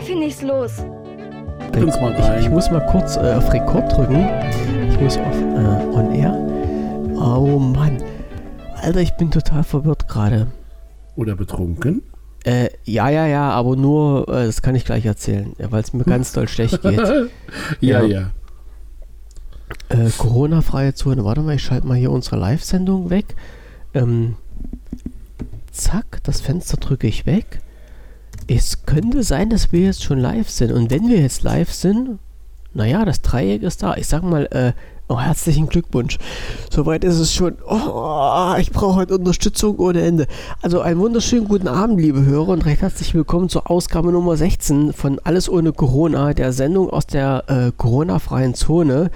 Finde ich's los. Ich, ich, ich, muss mal kurz äh, auf Rekord drücken. Ich muss auf äh, On Air. Oh Mann. Alter, ich bin total verwirrt gerade. Oder betrunken? Äh, ja, ja, ja, aber nur, äh, das kann ich gleich erzählen, ja, weil es mir ganz doll schlecht geht. ja, ja. ja. Äh, Corona-freie Zone. Warte mal, ich schalte mal hier unsere Live-Sendung weg. Ähm, zack, das Fenster drücke ich weg. Es könnte sein, dass wir jetzt schon live sind. Und wenn wir jetzt live sind, naja, das Dreieck ist da. Ich sag mal, äh, oh, herzlichen Glückwunsch. Soweit ist es schon. Oh, ich brauche heute Unterstützung ohne Ende. Also einen wunderschönen guten Abend, liebe Hörer, und recht herzlich willkommen zur Ausgabe Nummer 16 von Alles ohne Corona, der Sendung aus der äh, Corona-freien Zone.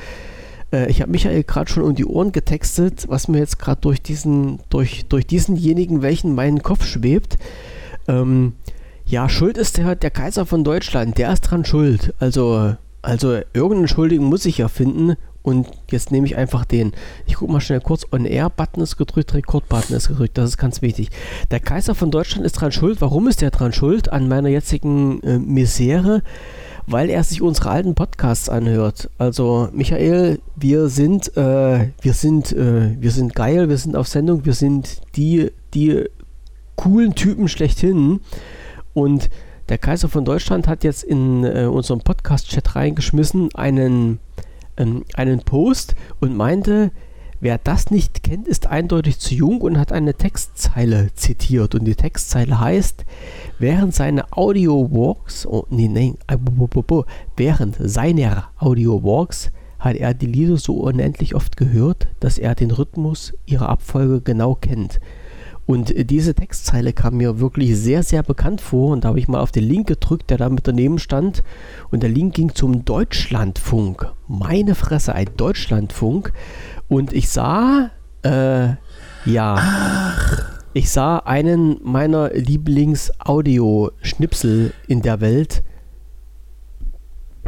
Äh, ich habe Michael gerade schon um die Ohren getextet, was mir jetzt gerade durch diesen, durch, durch diesenjenigen, welchen meinen Kopf schwebt. Ähm, ja, schuld ist der, der Kaiser von Deutschland, der ist dran schuld. Also, also irgendeinen Schuldigen muss ich ja finden und jetzt nehme ich einfach den. Ich gucke mal schnell kurz. On-Air-Button ist gedrückt, Rekord-Button ist gedrückt. Das ist ganz wichtig. Der Kaiser von Deutschland ist dran schuld. Warum ist der dran schuld an meiner jetzigen äh, Misere? Weil er sich unsere alten Podcasts anhört. Also Michael, wir sind, äh, wir sind, äh, wir sind geil, wir sind auf Sendung, wir sind die, die coolen Typen schlechthin. Und der Kaiser von Deutschland hat jetzt in äh, unserem Podcast-Chat reingeschmissen einen ähm, einen Post und meinte, wer das nicht kennt, ist eindeutig zu jung und hat eine Textzeile zitiert. Und die Textzeile heißt, während seiner Audio-Walks, oh, nee, nee, äh, während seiner Audio-Walks hat er die Lieder so unendlich oft gehört, dass er den Rhythmus ihrer Abfolge genau kennt. Und diese Textzeile kam mir wirklich sehr, sehr bekannt vor. Und da habe ich mal auf den Link gedrückt, der da mit daneben stand. Und der Link ging zum Deutschlandfunk. Meine Fresse, ein Deutschlandfunk. Und ich sah, äh, ja, Ach. ich sah einen meiner Lieblings-Audio-Schnipsel in der Welt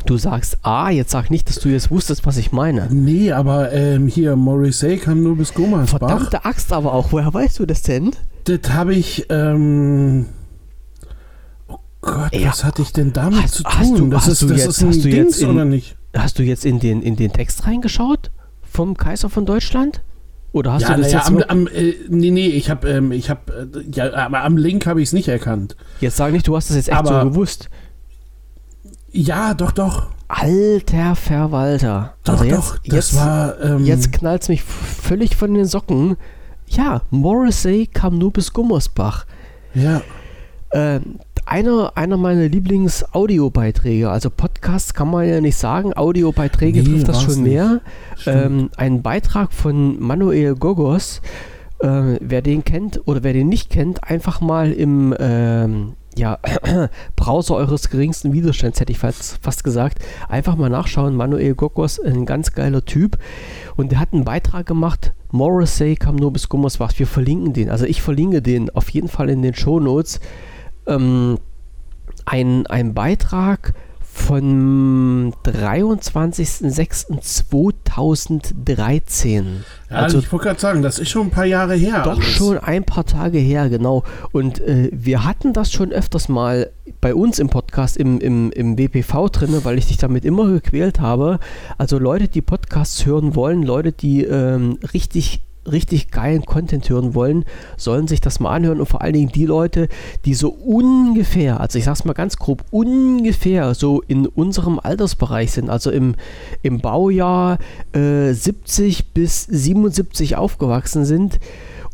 Du sagst A, jetzt sag nicht, dass du jetzt wusstest, was ich meine. Nee, aber ähm, hier, Morrissey kam nur bis Gummersbach. Verdammte Axt aber auch. Woher weißt du das denn? Das habe ich, ähm, Oh Gott, ja. was hatte ich denn damit hast, zu tun? Hast du, das hast ist, du das jetzt, ist ein hast du Dings, in, oder nicht? Hast du jetzt in den, in den Text reingeschaut? Vom Kaiser von Deutschland? Oder hast ja, du das ja, jetzt am, am, äh, nee, nee, ich habe, ähm, ich habe, äh, ja, aber am Link habe ich es nicht erkannt. Jetzt sag nicht, du hast das jetzt echt aber, so gewusst. Ja, doch, doch. Alter Verwalter. Doch, also jetzt, doch, das jetzt, war. Ähm, jetzt knallt es mich völlig von den Socken. Ja, Morrissey kam nur bis Gummersbach. Ja. Ähm, einer, einer meiner Lieblings-Audiobeiträge, also Podcasts kann man ja nicht sagen, Audiobeiträge Nee, trifft das schon nicht. mehr. Ähm, ein Beitrag von Manuel Gogos, äh, wer den kennt oder wer den nicht kennt, einfach mal im ähm, ja, Browser eures geringsten Widerstands, hätte ich fast, fast gesagt, einfach mal nachschauen. Manuel Gogos, ein ganz geiler Typ. Und der hat einen Beitrag gemacht. Morrissey kam nur bis Gummersbach. Wir verlinken den. Also ich verlinke den auf jeden Fall in den Shownotes. Ähm, ein, ein Beitrag von 23.06.2013. ja, also ich wollte gerade sagen, das ist schon ein paar Jahre her. doch alles. schon ein paar Tage her, genau. Und äh, wir hatten das schon öfters mal bei uns im Podcast, im, im, im WPV drin, weil ich dich damit immer gequält habe. Also Leute, die Podcasts hören wollen, Leute, die ähm, richtig richtig geilen Content hören wollen, sollen sich das mal anhören und vor allen Dingen die Leute, die so ungefähr, also ich sag's mal ganz grob, ungefähr so in unserem Altersbereich sind, also im, im Baujahr äh, 70 bis 77 aufgewachsen sind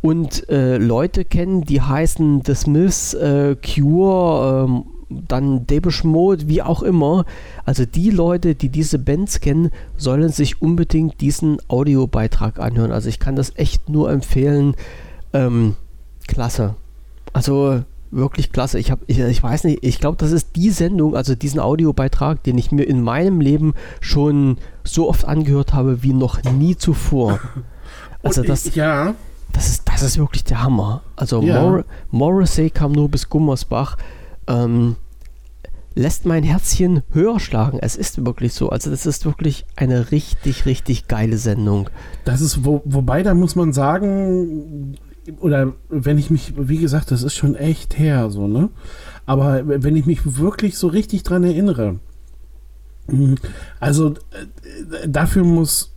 und äh, Leute kennen, die heißen The Smiths, äh, Cure, ähm, dann Depeche Mode, wie auch immer. Also die Leute, die diese Bands kennen, sollen sich unbedingt diesen Audiobeitrag anhören. Also ich kann das echt nur empfehlen. Ähm, klasse. Also wirklich klasse. Ich, hab, ich, ich weiß nicht, ich glaube, das ist die Sendung, also diesen Audiobeitrag, den ich mir in meinem Leben schon so oft angehört habe wie noch nie zuvor. Also das, ich- ja, das ist, das ist wirklich der Hammer. Also Ja. Mor Morrissey kam nur bis Gummersbach. Ähm, lässt mein Herzchen höher schlagen. Es ist wirklich so. Also das ist wirklich eine richtig, richtig geile Sendung. das ist, wo, wobei, da muss man sagen, oder wenn ich mich, wie gesagt, das ist schon echt her, so, ne? Aber wenn ich mich wirklich so richtig dran erinnere, hm, also äh, dafür muss,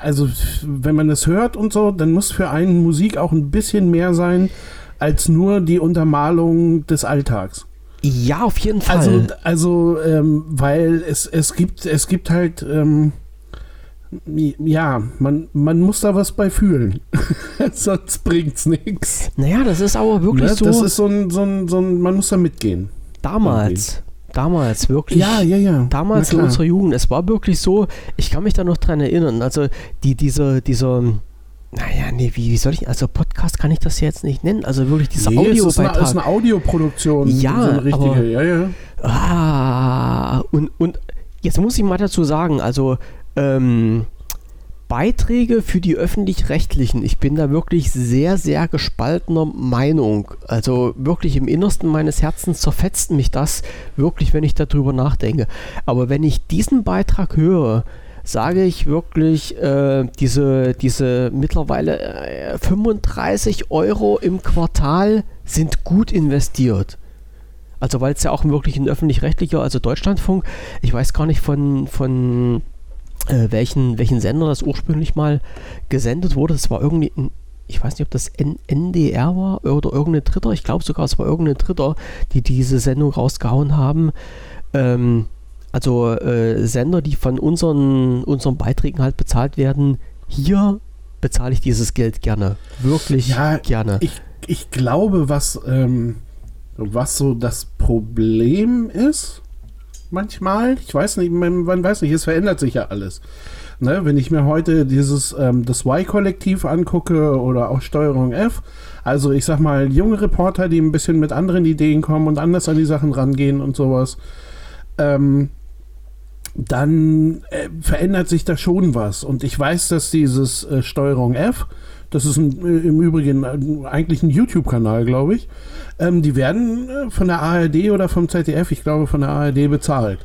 also wenn man das hört und so, dann muss für einen Musik auch ein bisschen mehr sein als nur die Untermalung des Alltags. Ja, auf jeden Fall. Also, also ähm, weil es, es gibt, es gibt halt, ähm, ja, man, man muss da was bei fühlen. Sonst bringt's nichts. Naja, das ist aber wirklich ne? so. Das ist so ein, so ein, so ein, man muss da mitgehen. Damals. Damals, wirklich. Ja, ja, ja. Damals in unserer Jugend. Es war wirklich so, ich kann mich da noch dran erinnern. Also, die, diese, dieser, naja, nee, wie, wie soll ich, also Podcast kann ich das jetzt nicht nennen. Also wirklich dieser nee, Audiobeitrag. Es ist eine, ist eine Audioproduktion. Ja, so eine richtige, aber, ja, ja. Ah, und, und jetzt muss ich mal dazu sagen, also ähm, Beiträge für die öffentlich-rechtlichen, ich bin da wirklich sehr, sehr gespaltener Meinung. Also wirklich im Innersten meines Herzens zerfetzt mich das wirklich, wenn ich darüber nachdenke. Aber wenn ich diesen Beitrag höre, sage ich wirklich, äh, diese, diese mittlerweile äh, 35 Euro im Quartal sind gut investiert. Also weil es ja auch wirklich ein öffentlich-rechtlicher, also Deutschlandfunk, ich weiß gar nicht von, von äh, welchen, welchen Sender das ursprünglich mal gesendet wurde. Es war irgendwie ein, ich weiß nicht, ob das NDR war oder irgendein Dritter, ich glaube sogar, es war irgendein Dritter, die diese Sendung rausgehauen haben. Ähm, also äh, Sender, die von unseren, unseren Beiträgen halt bezahlt werden, hier bezahle ich dieses Geld gerne. Wirklich ja, gerne. Ich, ich glaube, was, ähm, was so das Problem ist, manchmal, ich weiß nicht, man, man weiß nicht, es verändert sich ja alles. Ne, wenn ich mir heute dieses ähm, das Y-Kollektiv angucke oder auch Steuerung F, also ich sag mal junge Reporter, die ein bisschen mit anderen Ideen kommen und anders an die Sachen rangehen und sowas, ähm, dann äh, verändert sich da schon was. Und ich weiß, dass dieses äh, Steuerung F, das ist ein, äh, im Übrigen eigentlich ein YouTube-Kanal, glaube ich, ähm, die werden äh, von der ARD oder vom ZDF, ich glaube von der ARD bezahlt.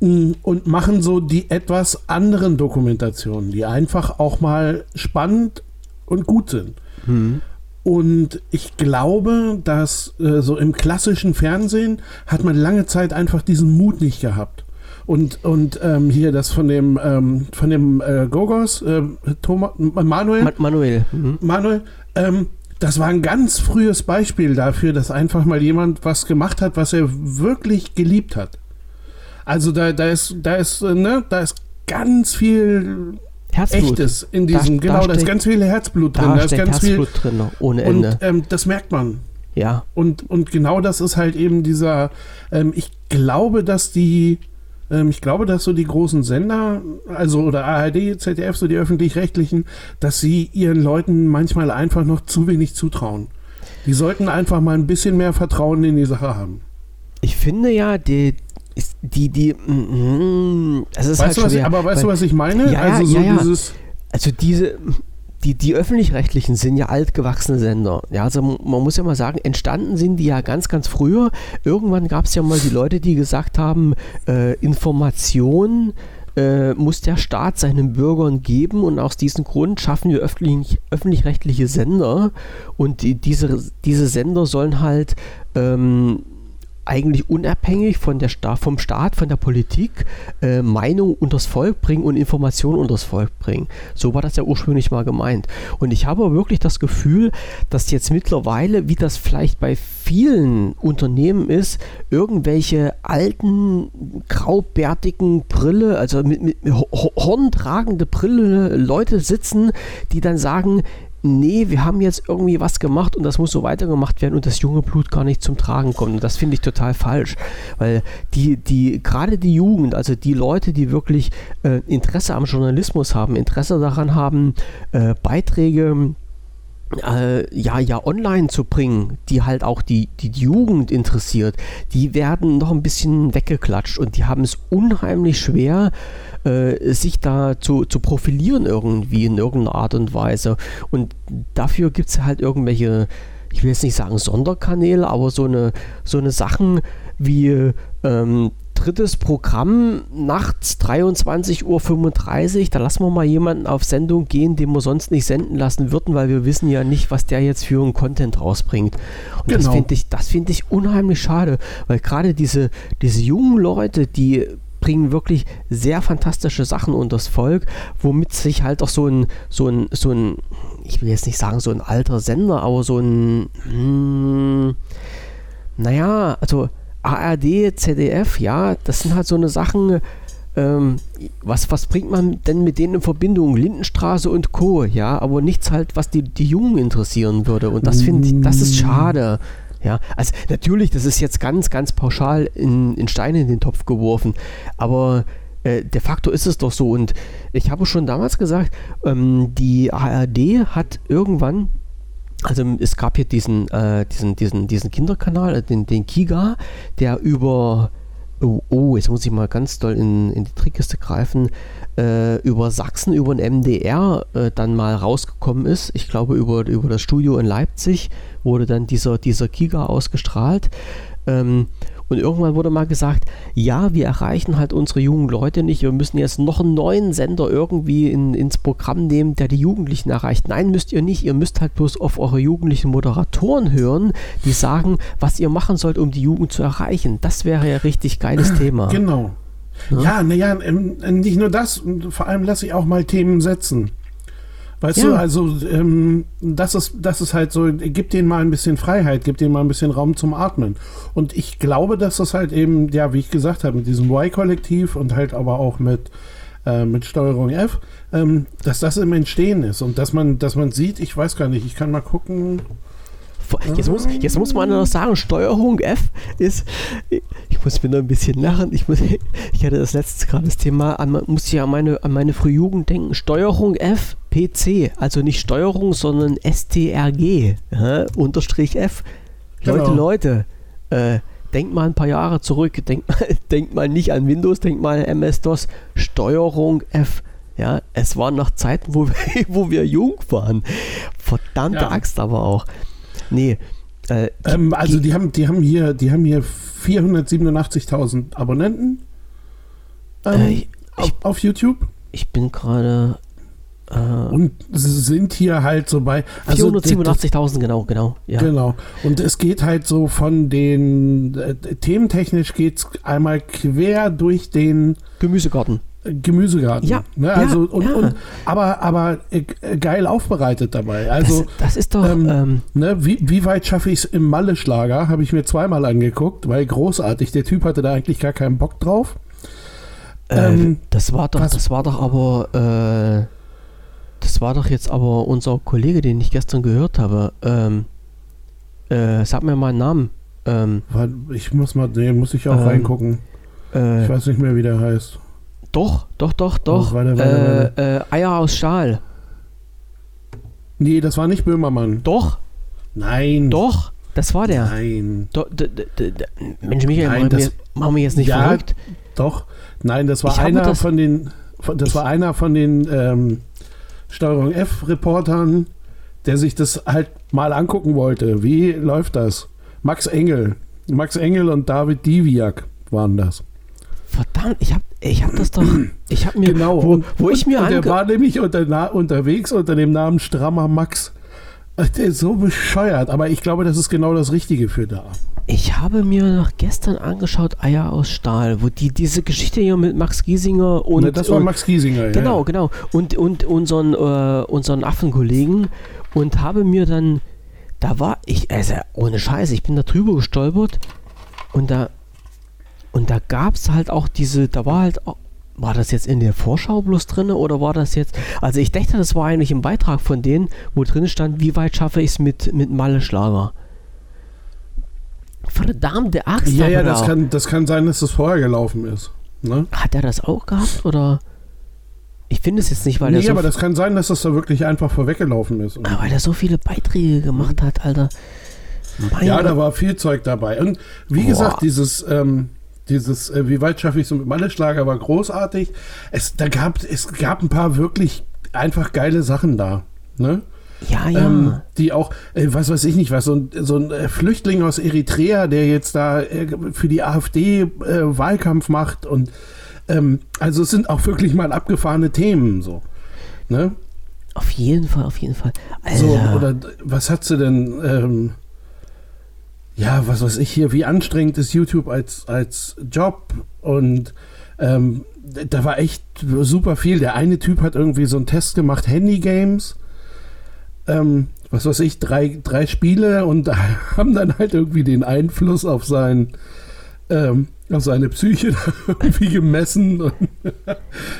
Mm, und machen so die etwas anderen Dokumentationen, die einfach auch mal spannend und gut sind. Mhm. Und ich glaube, dass äh, so im klassischen Fernsehen hat man lange Zeit einfach diesen Mut nicht gehabt. Und, und ähm, hier das von dem, ähm, von dem äh, Gogos, äh, Thomas, Manuel. Ma Manuel. Mhm. Manuel, ähm, das war ein ganz frühes Beispiel dafür, dass einfach mal jemand was gemacht hat, was er wirklich geliebt hat. Also da, da ist, da ist, äh, ne, da ist ganz viel Herzblut. Echtes in diesem, da, genau, da da ist ganz viel Herzblut drin. Da, da ist ganz Herzblut viel drin, ohne Ende. Und ähm, das merkt man. Ja. Und, und genau das ist halt eben dieser, ähm, ich glaube, dass die, ähm, ich glaube, dass so die großen Sender, also oder ARD, ZDF, so die öffentlich-rechtlichen, dass sie ihren Leuten manchmal einfach noch zu wenig zutrauen. Die sollten einfach mal ein bisschen mehr Vertrauen in die Sache haben. Ich finde ja, die, die, die, mm, es ist weißt halt was, schwer, aber weißt weil, du, was ich meine? Ja, also so ja, ja. dieses. Also diese, die, die öffentlich-rechtlichen sind ja altgewachsene Sender. Ja, also man muss ja mal sagen, entstanden sind die ja ganz, ganz früher. Irgendwann gab es ja mal die Leute, die gesagt haben, äh, Information äh, muss der Staat seinen Bürgern geben und aus diesem Grund schaffen wir öffentlich, öffentlich-rechtliche Sender und die, diese, diese Sender sollen halt ähm, eigentlich unabhängig von der Sta vom Staat, von der Politik, äh, Meinung unters Volk bringen und Informationen unters Volk bringen. So war das ja ursprünglich mal gemeint. Und ich habe wirklich das Gefühl, dass jetzt mittlerweile, wie das vielleicht bei vielen Unternehmen ist, irgendwelche alten, graubärtigen Brille, also mit, mit horntragende Brille Leute sitzen, die dann sagen, nee, wir haben jetzt irgendwie was gemacht und das muss so weitergemacht werden und das junge Blut gar nicht zum Tragen kommt. Und das finde ich total falsch, weil die, die, gerade die Jugend, also die Leute, die wirklich äh, Interesse am Journalismus haben, Interesse daran haben, äh, Beiträge äh, ja, ja, online zu bringen, die halt auch die, die, die Jugend interessiert, die werden noch ein bisschen weggeklatscht und die haben es unheimlich schwer, äh, sich da zu, zu profilieren irgendwie in irgendeiner Art und Weise. Und dafür gibt es halt irgendwelche, ich will jetzt nicht sagen Sonderkanäle, aber so eine, so eine Sachen wie ähm, drittes Programm nachts 23.35 Uhr. Da lassen wir mal jemanden auf Sendung gehen, den wir sonst nicht senden lassen würden, weil wir wissen ja nicht, was der jetzt für einen Content rausbringt. Und genau. das finde ich, find ich unheimlich schade, weil gerade diese, diese jungen Leute, die bringen wirklich sehr fantastische Sachen unters Volk, womit sich halt auch so ein, so ein, so ein, ich will jetzt nicht sagen so ein alter Sender, aber so ein, hm, naja, also ARD, ZDF, ja, das sind halt so eine Sachen, ähm, was, was bringt man denn mit denen in Verbindung? Lindenstraße und Co., ja, aber nichts halt, was die, die Jungen interessieren würde. Und das finde ich, das ist schade. Ja, also natürlich, das ist jetzt ganz, ganz pauschal in, in Steine in den Topf geworfen, aber äh, de facto ist es doch so. Und ich habe schon damals gesagt, ähm, die ARD hat irgendwann also es gab hier diesen, äh, diesen, diesen, diesen Kinderkanal, äh, den, den Kiga, der über, oh, oh, jetzt muss ich mal ganz doll in, in die Trickkiste greifen, äh, über Sachsen, über den MDR äh, dann mal rausgekommen ist. Ich glaube, über, über das Studio in Leipzig wurde dann dieser, dieser Kiga ausgestrahlt. Ähm, und irgendwann wurde mal gesagt, ja, wir erreichen halt unsere jungen Leute nicht. Wir müssen jetzt noch einen neuen Sender irgendwie in, ins Programm nehmen, der die Jugendlichen erreicht. Nein, müsst ihr nicht. Ihr müsst halt bloß auf eure jugendlichen Moderatoren hören, die sagen, was ihr machen sollt, um die Jugend zu erreichen. Das wäre ja richtig geiles Thema. Genau. Ja, naja, na nicht nur das, vor allem lasse ich auch mal Themen setzen. Weißt ja. du, also ähm, das, ist, das ist halt so, gib denen mal ein bisschen Freiheit, gib denen mal ein bisschen Raum zum Atmen. Und ich glaube, dass das halt eben, ja, wie ich gesagt habe, mit diesem Y-Kollektiv und halt aber auch mit, äh, mit Steuerung F, ähm, dass das im Entstehen ist und dass man, dass man sieht, ich weiß gar nicht, ich kann mal gucken. Jetzt muss, jetzt muss man noch sagen, Steuerung F ist, ich muss mir noch ein bisschen lachen, ich, muss, ich hatte das letzte gerade das Thema, an, muss ja an meine, an meine Frühjugend denken, Steuerung F, PC, also nicht Steuerung, sondern STRG, ja, Unterstrich F. Genau. Leute, Leute, äh, denkt mal ein paar Jahre zurück, denkt mal, denkt mal nicht an Windows, denkt mal an MS-DOS, Steuerung F. Ja, es waren noch Zeiten, wo wir, wo wir jung waren. Verdammte ja. Axt aber auch. Nee. Äh, ähm, also die haben, die haben hier, die haben hier 487.000 Abonnenten ähm, äh, ich, auf, auf YouTube. Ich bin gerade äh, und sind hier halt so bei. Also 487.000, genau, genau. Ja. Genau. Und es geht halt so von den. Äh, thementechnisch geht es einmal quer durch den. Gemüsegarten. Gemüsegarten. Ja. Ne? Also, ja, und, ja. Und, aber, aber äh, geil aufbereitet dabei. Also, das, das ist doch. Ähm, ähm, ne? wie, wie weit schaffe ich es im Malle-Schlager? Habe ich mir zweimal angeguckt, weil großartig. Der Typ hatte da eigentlich gar keinen Bock drauf. Äh, ähm, das war doch, was? das war doch aber. Äh, das war doch jetzt aber unser Kollege, den ich gestern gehört habe. Ähm, äh, sag mir mal einen Namen. Ähm, ich muss mal, nee, muss ich auch ähm, reingucken. Äh, ich weiß nicht mehr, wie der heißt. Doch, doch, doch, doch. Oh, weiter, weiter, weiter. Äh, Eier aus Stahl. Nee, das war nicht Böhmermann. Doch. Nein. Doch, das war der. Nein. Do, do, do, Mensch, Michael, Nein, machen, wir, machen wir jetzt nicht ja, verrückt. Doch. Nein, das war ich einer das, von den. Das ich, war einer von den ähm, Steuerung F-Reportern, der sich das halt mal angucken wollte. Wie läuft das? Max Engel. Max Engel und David Diviak waren das. Verdammt, ich habe ich hab das doch. Ich habe mir. Genau, wo, und, wo ich mir und Der war nämlich unter, unterwegs unter dem Namen Strammer Max. Der ist so bescheuert, aber ich glaube, das ist genau das Richtige für da. Ich habe mir noch gestern angeschaut Eier aus Stahl, wo die diese Geschichte hier mit Max Giesinger und ne, das war und, Max Giesinger, genau, ja. genau und und unseren äh, unseren Affenkollegen und habe mir dann da war ich also ohne Scheiße, ich bin da drüber gestolpert und da und da gab es halt auch diese, da war halt auch, war das jetzt in der Vorschau bloß drin oder war das jetzt, also ich dachte, das war eigentlich ein Beitrag von denen, wo drin stand, wie weit schaffe ich es mit, mit Malle Schlager. Verdammte Axt. Ja, ja, das kann, das kann sein, dass das vorher gelaufen ist. Ne? Hat er das auch gehabt oder? Ich finde es jetzt nicht, weil nee, er so aber das kann sein, dass das da wirklich einfach vorweggelaufen ist. Aber weil er so viele Beiträge gemacht hat, Alter. Mein ja, da war viel Zeug dabei. Und wie Boah. gesagt, dieses, ähm, dieses, äh, wie weit schaffe ich so mit Malleschlager war großartig. Es, da gab, es gab ein paar wirklich einfach geile Sachen da. Ne? Ja, ja. Ähm, die auch, äh, was weiß ich nicht, was, so ein, so ein äh, Flüchtling aus Eritrea, der jetzt da äh, für die AfD äh, Wahlkampf macht und ähm, also es sind auch wirklich mal abgefahrene Themen so. Ne? Auf jeden Fall, auf jeden Fall. So, oder was hat sie denn, ähm, ja, was weiß ich hier, wie anstrengend ist YouTube als, als Job und ähm, da war echt super viel. Der eine Typ hat irgendwie so einen Test gemacht, Handy-Games. Ähm, was weiß ich, drei, drei Spiele und haben dann halt irgendwie den Einfluss auf sein, ähm, auf seine Psyche irgendwie gemessen. Und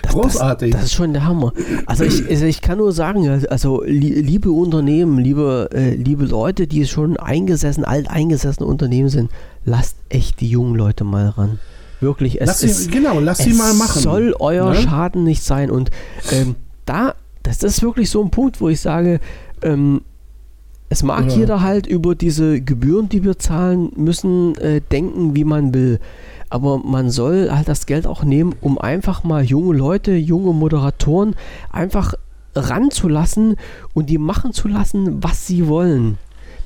Großartig. Das, das, ist schon der Hammer. Also ich, also ich kann nur sagen, also liebe Unternehmen, liebe, äh, liebe Leute, die schon eingesessen, alteingesessene Unternehmen sind, lasst echt die jungen Leute mal ran. Wirklich, es lass sie, genau, lass sie mal machen. soll euer ne? Schaden nicht sein. Und ähm, da, das ist wirklich so ein Punkt, wo ich sage, ähm, es mag ja. jeder halt über diese Gebühren, die wir zahlen müssen, äh, denken, wie man will. Aber man soll halt das Geld auch nehmen, um einfach mal junge Leute, junge Moderatoren einfach ranzulassen und die machen zu lassen, was sie wollen.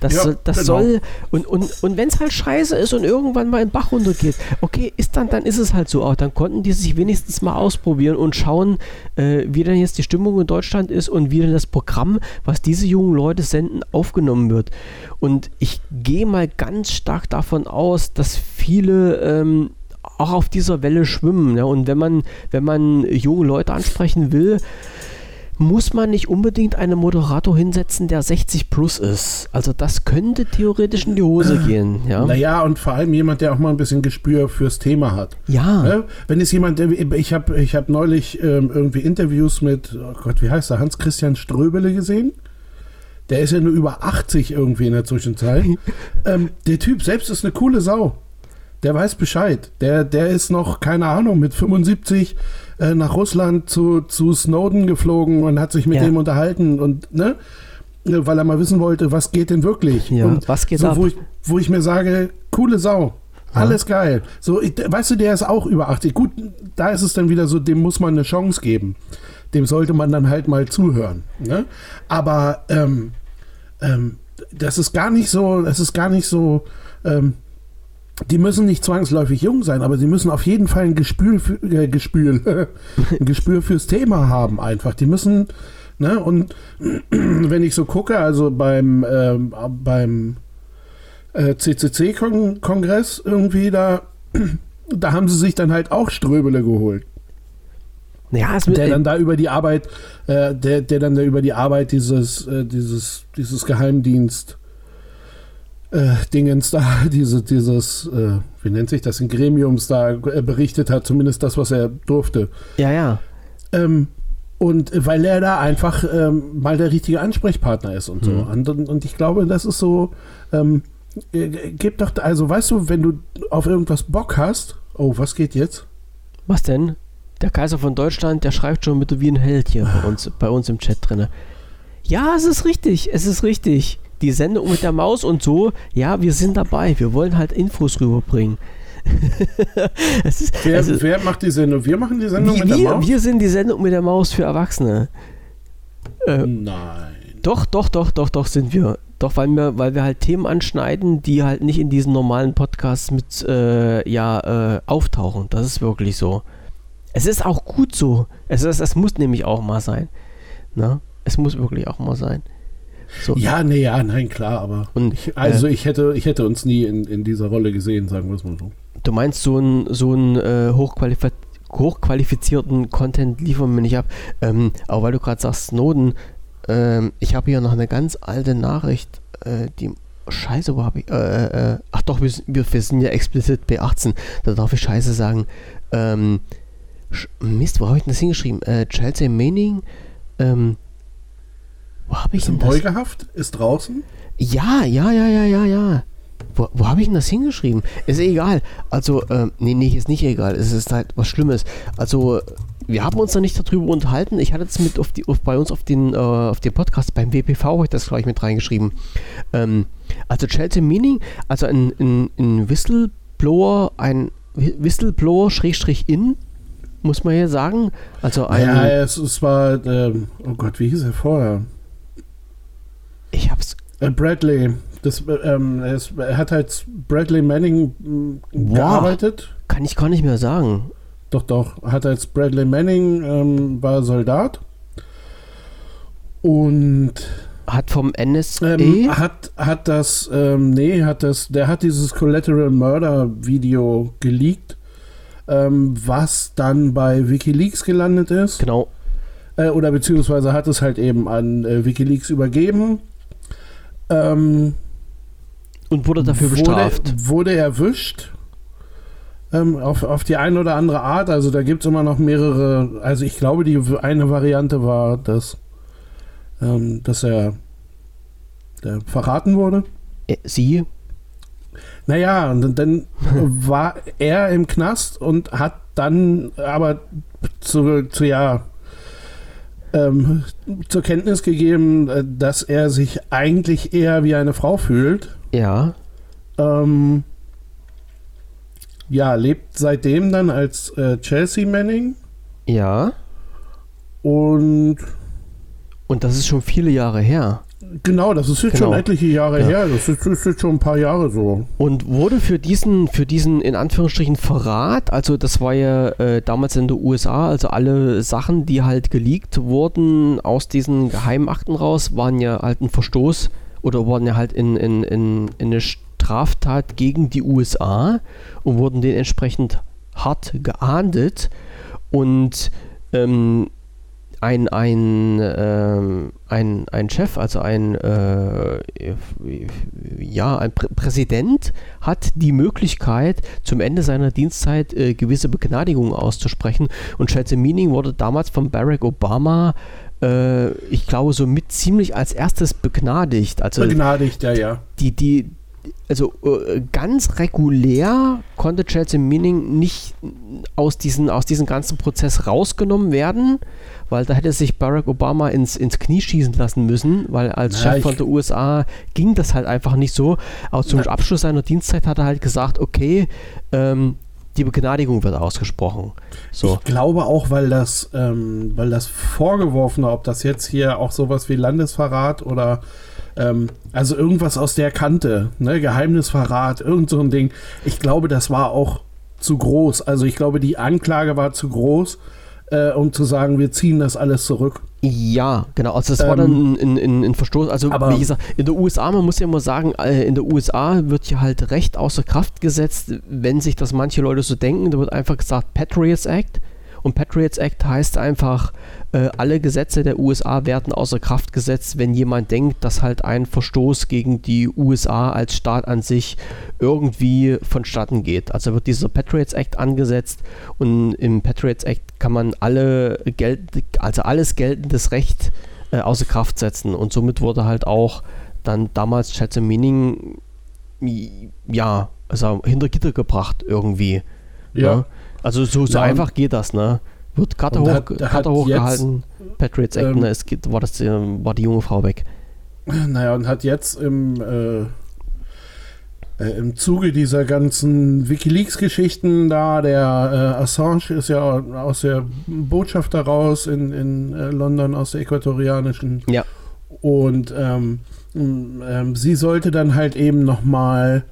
Das, ja, soll, das genau. soll, und, und, und wenn es halt scheiße ist und irgendwann mal in den Bach runtergeht, okay, ist dann, dann ist es halt so auch. Dann konnten die sich wenigstens mal ausprobieren und schauen, äh, wie denn jetzt die Stimmung in Deutschland ist und wie denn das Programm, was diese jungen Leute senden, aufgenommen wird. Und ich gehe mal ganz stark davon aus, dass viele ähm, auch auf dieser Welle schwimmen. Ja? Und wenn man, wenn man junge Leute ansprechen will, muss man nicht unbedingt einen Moderator hinsetzen, der 60 plus ist. Also das könnte theoretisch in die Hose gehen. Ja? Naja, und vor allem jemand, der auch mal ein bisschen Gespür fürs Thema hat. Ja. Ne? Wenn es jemand, ich habe ich hab neulich ähm, irgendwie Interviews mit, oh Gott, wie heißt er, Hans-Christian Ströbele gesehen. Der ist ja nur über 80 irgendwie in der Zwischenzeit. ähm, der Typ selbst ist eine coole Sau. Der weiß Bescheid. Der, der ist noch, keine Ahnung, mit 75 äh, nach Russland zu, zu Snowden geflogen und hat sich mit ja. dem unterhalten und, ne? Weil er mal wissen wollte, was geht denn wirklich? Ja, und was geht so, ab? Wo ich, wo ich mir sage, coole Sau. Alles ja. geil. So, ich, weißt du, der ist auch über 80. Gut, da ist es dann wieder so, dem muss man eine Chance geben. Dem sollte man dann halt mal zuhören. Ne? Aber ähm, ähm, das ist gar nicht so, das ist gar nicht so, ähm, die müssen nicht zwangsläufig jung sein, aber sie müssen auf jeden Fall ein Gespür, für, äh, Gespür, ein Gespür fürs Thema haben einfach. Die müssen, ne, und wenn ich so gucke, also beim, äh, beim äh, CCC-Kongress irgendwie, da, da haben sie sich dann halt auch Ströbele geholt. Ja, der dann da über die Arbeit, äh, der, der dann da über die Arbeit dieses, äh, dieses, dieses Geheimdienst äh, Dingens da, diese, dieses, äh, wie nennt sich das, in Gremiums da äh, berichtet hat, zumindest das, was er durfte. Ja, ja. Ähm, und weil er da einfach ähm, mal der richtige Ansprechpartner ist und so. Mhm. Und, und, ich glaube, das ist so, ähm, äh, gib doch, also weißt du, wenn du auf irgendwas Bock hast, oh, was geht jetzt? Was denn? Der Kaiser von Deutschland, der schreibt schon mit wie ein Held hier bei uns, bei uns im Chat drin. Ja, es ist richtig, es ist richtig die Sendung mit der Maus und so, ja, wir sind dabei. Wir wollen halt Infos rüberbringen. ist, wer, also, wer, macht die Sendung? Wir machen die Sendung wir, mit der Maus? Wir sind die Sendung mit der Maus für Erwachsene. Äh, Nein. Doch, doch, doch, doch, doch sind wir. Doch, weil wir, weil wir halt Themen anschneiden, die halt nicht in diesen normalen Podcasts mit äh, ja, äh, auftauchen. Das ist wirklich so. Es ist auch gut so. Es, ist, es muss nämlich auch mal sein. Na? Ne? Es muss wirklich auch mal sein. So. Ja, nee, ja, nein, klar, aber und, ich, also äh, ich hätte, ich hätte uns nie in, in dieser Rolle gesehen, sagen wir es mal so. Du meinst, so einen so ein, äh, hochqualifiz hochqualifizierten Content liefern wir nicht ab. Ähm, aber weil du gerade sagst, Snowden, ähm, ich habe hier noch eine ganz alte Nachricht, äh, die Scheiße, wo habe ich? Äh, äh, ach doch, wir, wir, sind ja explizit B18, da darf ich Scheiße sagen. Ähm, Mist, wo habe ich denn das hingeschrieben? Äh, Chelsea Manning, ähm, wo habe ich ist denn das? Beugehaft? Ist draußen? Ja, ja, ja, ja, ja, ja. Wo, wo habe ich denn das hingeschrieben? Ist egal. Also, ähm, nee, nee, ist nicht egal. Es ist halt was Schlimmes. Also, wir haben uns da nicht darüber unterhalten. Ich hatte es mit auf die, auf, bei uns auf den, äh, auf den Podcast beim WPV, habe ich das gleich mit reingeschrieben. Ähm, also, Chelsea Meaning, also ein, ein, ein Whistleblower, ein Whistleblower-in, muss man hier sagen. Also ein. Ja, es, es war, ähm, oh Gott, wie hieß er vorher? Äh, Bradley. Das, äh, ähm, er, ist, er hat als Bradley Manning Wow. gearbeitet. Kann ich gar nicht mehr sagen. Doch, doch. Hat als Bradley Manning, ähm, war Soldat. Und Hat vom NSA. ähm, hat, hat das, ähm, nee, hat das, der hat dieses Collateral Murder Video geleakt, ähm, was dann bei Wikileaks gelandet ist. genau. Äh, oder beziehungsweise hat es halt eben an äh, Wikileaks übergeben. Ähm, Und wurde dafür bestraft. Wurde, wurde erwischt. Ähm, auf, auf die eine oder andere Art. Also da gibt es immer noch mehrere. Also ich glaube, die eine Variante war, dass, ähm, dass er der verraten wurde. Äh, Sie? Naja, und dann war er im Knast und hat dann aber zu, zu ja, ähm, zur Kenntnis gegeben, äh, dass er sich eigentlich eher wie eine Frau fühlt. Ja. Ähm, ja, lebt seitdem dann als äh, Chelsea Manning Ja. und Und das ist schon viele Jahre her. Genau, das ist jetzt Genau. schon etliche Jahre Ja. her. Das ist, ist jetzt schon ein paar Jahre so. Und wurde für diesen, für diesen in Anführungsstrichen Verrat, also das war ja äh, damals in den USA, also alle Sachen, die halt geleakt wurden aus diesen Geheimakten raus, waren ja halt ein Verstoß oder wurden ja halt in, in, in, in eine Straftat gegen die USA und wurden dementsprechend hart geahndet. Und ähm, ein, ein, ähm, ein, ein Chef, also ein, äh, ja, ein Prä Präsident hat die Möglichkeit, zum Ende seiner Dienstzeit äh, gewisse Begnadigungen auszusprechen. Und Chelsea Meaning wurde damals von Barack Obama, äh, ich glaube, so mit ziemlich als erstes begnadigt. Also Begnadigt, ja, ja. die, die, also äh, ganz regulär konnte Chelsea Meaning nicht aus diesem aus diesem ganzen Prozess rausgenommen werden, weil da hätte sich Barack Obama ins, ins Knie schießen lassen müssen, weil als Na, Chef von der USA ging das halt einfach nicht so. Aber zum Na. Abschluss seiner Dienstzeit hat er halt gesagt, okay, ähm, die Begnadigung wird ausgesprochen. So. Ich glaube auch, weil das, ähm, weil das Vorgeworfene, ob das jetzt hier auch sowas wie Landesverrat oder ähm, also irgendwas aus der Kante, ne, Geheimnisverrat, irgend so ein Ding. Ich glaube, das war auch zu groß. Also ich glaube, die Anklage war zu groß, äh, um zu sagen, wir ziehen das alles zurück. Ja, genau. Also das war Ähm, dann ein, ein, ein Verstoß. Also wie gesagt, in der USA, man muss ja immer sagen, äh, in der USA wird ja halt Recht außer Kraft gesetzt, wenn sich das manche Leute so denken. Da wird einfach gesagt Patriots Act. Und Patriots Act heißt einfach, äh, alle Gesetze der USA werden außer Kraft gesetzt, wenn jemand denkt, dass halt ein Verstoß gegen die USA als Staat an sich irgendwie vonstatten geht. Also wird dieser Patriots Act angesetzt und im Patriots Act kann man alle gel also alles geltendes Recht äh, außer Kraft setzen. Und somit wurde halt auch dann damals Chelsea Meaning ja, also hinter Gitter gebracht irgendwie. Ne? Also so, so Ja, einfach geht das, ne? Wird Und hoch, hat- Karte hochgehalten, Patriots Act, ähm, ne? Es geht, war, das, äh, war die junge Frau weg. Naja, und hat jetzt im, äh, äh, im Zuge dieser ganzen Wikileaks-Geschichten da, der äh, Assange ist ja aus der Botschaft heraus in, in äh, London, aus der äquatorianischen. Ja. Und ähm, ähm, sie sollte dann halt eben nochmal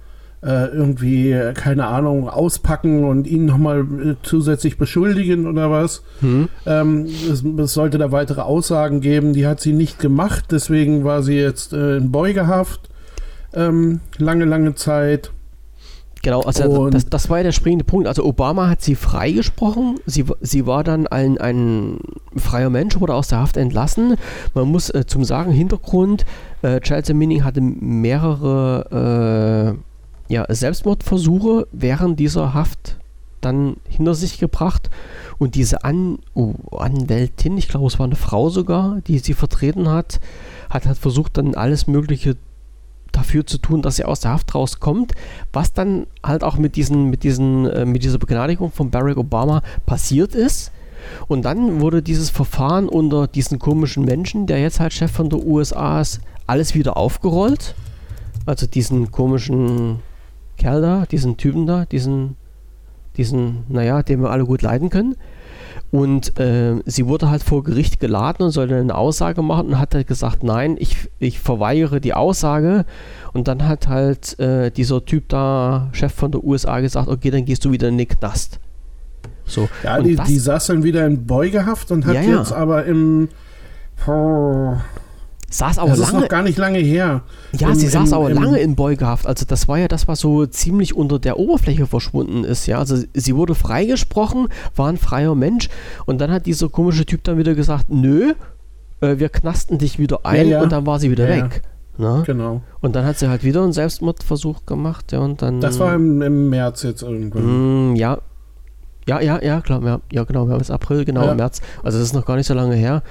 äh, irgendwie, äh, keine Ahnung, auspacken und ihn nochmal äh, zusätzlich beschuldigen oder was. Hm? Ähm, es, es sollte da weitere Aussagen geben, die hat sie nicht gemacht, deswegen war sie jetzt äh, in Beugehaft ähm, lange, lange Zeit. Genau, also das, das war ja der springende Punkt. Also Obama hat sie freigesprochen, sie, sie war dann ein, ein freier Mensch, wurde aus der Haft entlassen. Man muss äh, zum Sagen, Hintergrund, äh, Chelsea Manning hatte mehrere äh, ja, Selbstmordversuche während dieser Haft dann hinter sich gebracht. Und diese An oh, Anwältin, ich glaube es war eine Frau sogar, die sie vertreten hat, hat halt versucht dann alles Mögliche dafür zu tun, dass sie aus der Haft rauskommt, was dann halt auch mit diesen, mit diesen, äh, mit dieser Begnadigung von Barack Obama passiert ist. Und dann wurde dieses Verfahren unter diesen komischen Menschen, der jetzt halt Chef von der USA ist, alles wieder aufgerollt. Also diesen komischen Kerl da, diesen Typen da, diesen, diesen, naja, den wir alle gut leiden können. Und äh, sie wurde halt vor Gericht geladen und sollte eine Aussage machen und hat halt gesagt, nein, ich, ich verweigere die Aussage. Und dann hat halt äh, dieser Typ da, Chef von der USA, gesagt, okay, dann gehst du wieder in den Knast. So. Ja, die, die, saß dann wieder in Beugehaft und hat ja, ja. jetzt aber im... Oh, saß auch das lange. ist noch gar nicht lange her. Ja, Im, sie saß im, auch im, lange in Beugehaft. Also das war ja das, was so ziemlich unter der Oberfläche verschwunden ist. Ja, also sie wurde freigesprochen, war ein freier Mensch und dann hat dieser komische Typ dann wieder gesagt, nö, äh, wir knasten dich wieder ein ja, ja. und dann war sie wieder ja, weg. Na? Genau. Und dann hat sie halt wieder einen Selbstmordversuch gemacht, ja, und dann. Das war im, im März jetzt irgendwann. Mm, ja. Ja, ja, ja, klar, ja, ja genau, wir haben jetzt April, genau, im März. Also das ist noch gar nicht so lange her.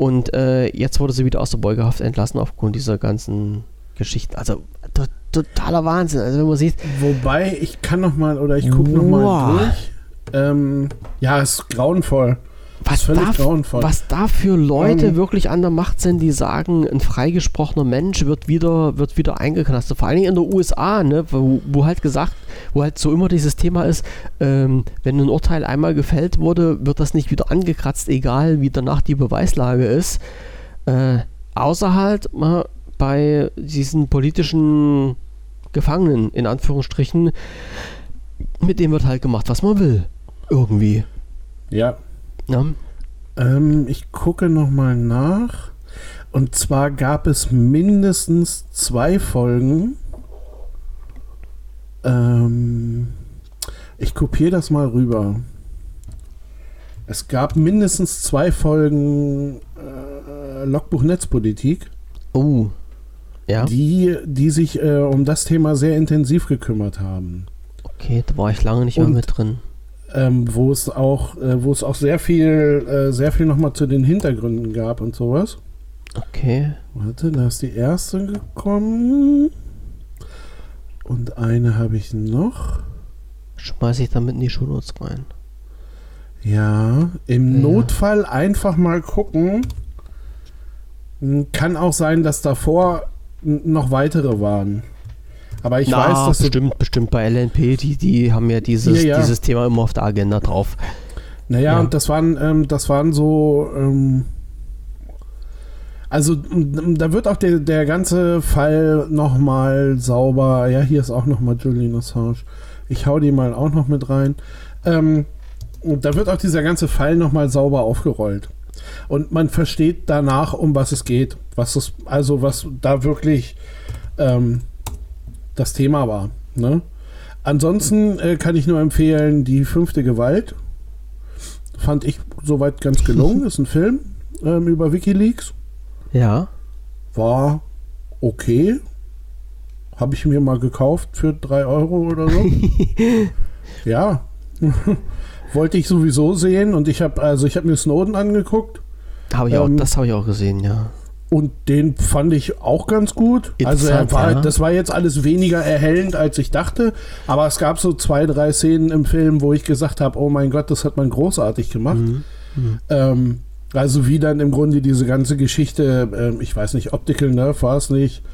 Und äh, jetzt wurde sie wieder aus der Beugehaft entlassen aufgrund dieser ganzen Geschichten. Also to totaler Wahnsinn. Also wenn man sieht. Wobei, ich kann noch mal oder ich gucke noch mal durch. Ähm, ja, ist grauenvoll was, da, was da für Leute ähm, wirklich an der Macht sind, die sagen, ein freigesprochener Mensch wird wieder, wird wieder eingeknastet. Vor allen Dingen in den USA, ne, wo, wo halt gesagt, wo halt so immer dieses Thema ist, ähm, wenn ein Urteil einmal gefällt wurde, wird das nicht wieder angekratzt, egal wie danach die Beweislage ist. Äh, außer halt mal bei diesen politischen Gefangenen, in Anführungsstrichen, mit dem wird halt gemacht, was man will. Irgendwie. Ja, ja. Ähm, ich gucke nochmal nach. Und zwar gab es mindestens zwei Folgen. Ähm, ich kopiere das mal rüber. Es gab mindestens zwei Folgen äh, Logbuch Netzpolitik. Oh. Ja. Die, die sich äh, um das Thema sehr intensiv gekümmert haben. Okay, da war ich lange nicht mehr mit drin ähm, wo es auch, äh, wo es auch sehr viel, äh, sehr viel nochmal zu den Hintergründen gab und sowas. Okay. Warte, da ist die erste gekommen. Und eine habe ich noch. Schmeiße ich damit in die Shownotes rein. Ja, im ja. Notfall einfach mal gucken. Kann auch sein, dass davor noch weitere waren. Aber ich Na, weiß, dass bestimmt, bestimmt bei LNP, die, die haben ja dieses, ja, ja. dieses Thema immer auf der Agenda drauf. Naja, ja. und das waren, ähm, das waren so. Ähm, also da wird auch der, der ganze Fall nochmal sauber. Ja, hier ist auch nochmal Julian Assange. Ich hau die mal auch noch mit rein. Ähm, und da wird auch dieser ganze Fall nochmal sauber aufgerollt. Und man versteht danach, um was es geht. Was es, also was da wirklich ähm, das Thema war. Ne? Ansonsten äh, kann ich nur empfehlen, die fünfte Gewalt. Fand ich soweit ganz gelungen. Ist ein Film ähm, über Wikileaks. Ja. War okay. Habe ich mir mal gekauft für drei Euro oder so. ja. Wollte ich sowieso sehen und ich habe also ich habe mir Snowden angeguckt. Hab ich auch, ähm, das habe ich auch gesehen, ja. Und den fand ich auch ganz gut. Also er war, ja. das war jetzt alles weniger erhellend, als ich dachte. Aber es gab so zwei, drei Szenen im Film, wo ich gesagt habe, oh mein Gott, das hat man großartig gemacht. Mhm. Mhm. Ähm, also wie dann im Grunde diese ganze Geschichte, ähm, ich weiß nicht, Optical Nerve war es nicht.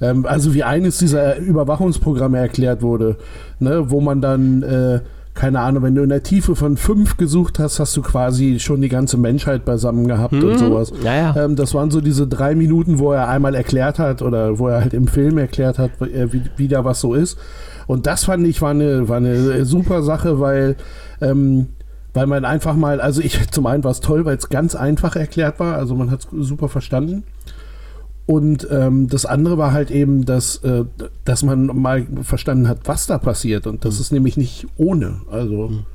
Ähm, also wie eines dieser Überwachungsprogramme erklärt wurde, ne, wo man dann äh, keine Ahnung, wenn du in der Tiefe von fünf gesucht hast, hast du quasi schon die ganze Menschheit beisammen gehabt hm. und sowas. Ja, ja. Ähm, das waren so diese drei Minuten, wo er einmal erklärt hat oder wo er halt im Film erklärt hat, äh, wie, wie da was so ist. Und das fand ich war eine, war eine super Sache, weil, ähm, weil man einfach mal, also ich zum einen war es toll, weil es ganz einfach erklärt war, also man hat es super verstanden. Und ähm, das andere war halt eben, dass, äh, dass man mal verstanden hat, was da passiert. Und das mhm. ist nämlich nicht ohne. Also. Mhm.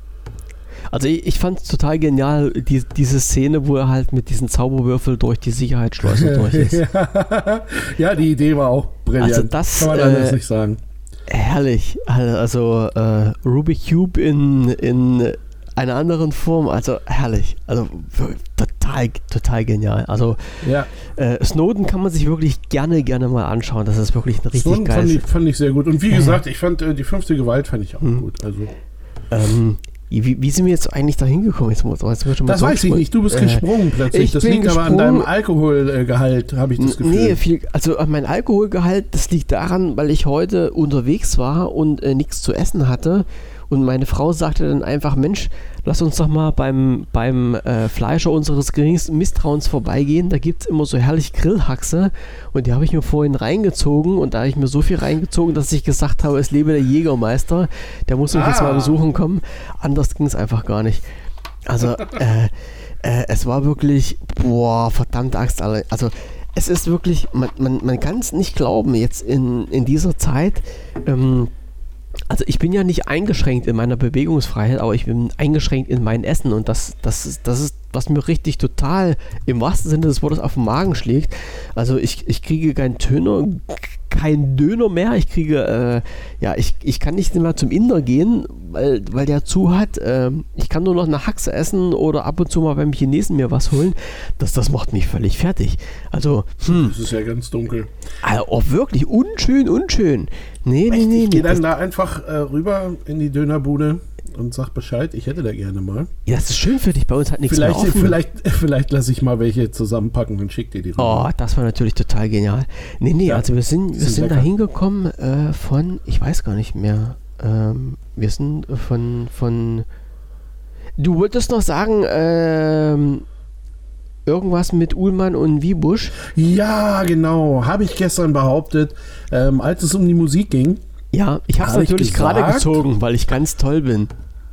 Also ich, ich fand es total genial, die, diese Szene, wo er halt mit diesen Zauberwürfel durch die Sicherheitsschleuse durch ist. ja, die Idee war auch brillant. Also das, Kann man anders äh, nicht sagen. Herrlich. Also äh, Rubik Cube in, in einer anderen Form. Also herrlich. Also total, total genial. Also ja. äh, Snowden kann man sich wirklich gerne, gerne mal anschauen. Das ist wirklich ein richtig Snowden geil. Fand ich, fand ich sehr gut. Und wie gesagt, ich fand äh, die fünfte Gewalt fand ich auch mhm. gut. Also ähm, wie, wie sind wir jetzt eigentlich da hingekommen? Jetzt, jetzt das weiß ich nicht. Du bist äh, gesprungen plötzlich. Das liegt aber an deinem Alkoholgehalt, habe ich das Gefühl. Nee, viel, also mein Alkoholgehalt, das liegt daran, weil ich heute unterwegs war und äh, nichts zu essen hatte Und meine Frau sagte dann einfach, Mensch, lass uns doch mal beim, beim äh, Fleischer unseres geringsten Misstrauens vorbeigehen. Da gibt es immer so herrlich Grillhaxe. Und die habe ich mir vorhin reingezogen. Und da habe ich mir so viel reingezogen, dass ich gesagt habe, es lebe der Jägermeister. Der muss mich ah. jetzt mal besuchen kommen. Anders ging es einfach gar nicht. Also, äh, äh, es war wirklich, boah, verdammt Angst. Also, es ist wirklich, man, man, man kann es nicht glauben, jetzt in, in dieser Zeit. Ähm, also ich bin ja nicht eingeschränkt in meiner Bewegungsfreiheit, aber ich bin eingeschränkt in mein Essen und das, das, ist, das ist, was mir richtig total im wahrsten Sinne des Wortes auf den Magen schlägt. Also ich, ich kriege keinen Töner, kein Döner mehr. Ich kriege, äh, ja, ich, ich kann nicht mehr zum Inder gehen, weil, weil der zu hat. Äh, ich kann nur noch eine Haxe essen oder ab und zu mal beim Chinesen mir was holen. Das, das macht mich völlig fertig. Also, hm. Das ist ja ganz dunkel. Also, oh, wirklich unschön, unschön. Nee, nee, nee. Ich gehe dann da einfach äh, rüber in die Dönerbude und sag Bescheid, ich hätte da gerne mal. Ja, das ist schön für dich. Bei uns hat nichts vielleicht, mehr offen. Vielleicht, vielleicht lasse ich mal welche zusammenpacken und schick dir die rüber. Oh, das war natürlich total genial. Nee, nee, ja, also wir sind, wir sind da hingekommen äh, von, ich weiß gar nicht mehr, ähm, wir sind von, von, du wolltest noch sagen, ähm, irgendwas mit Uhlmann und Wiebusch. Ja, genau, habe ich gestern behauptet, ähm, als es um die Musik ging. Ja, ich habe es natürlich gerade gezogen, weil ich ganz toll bin.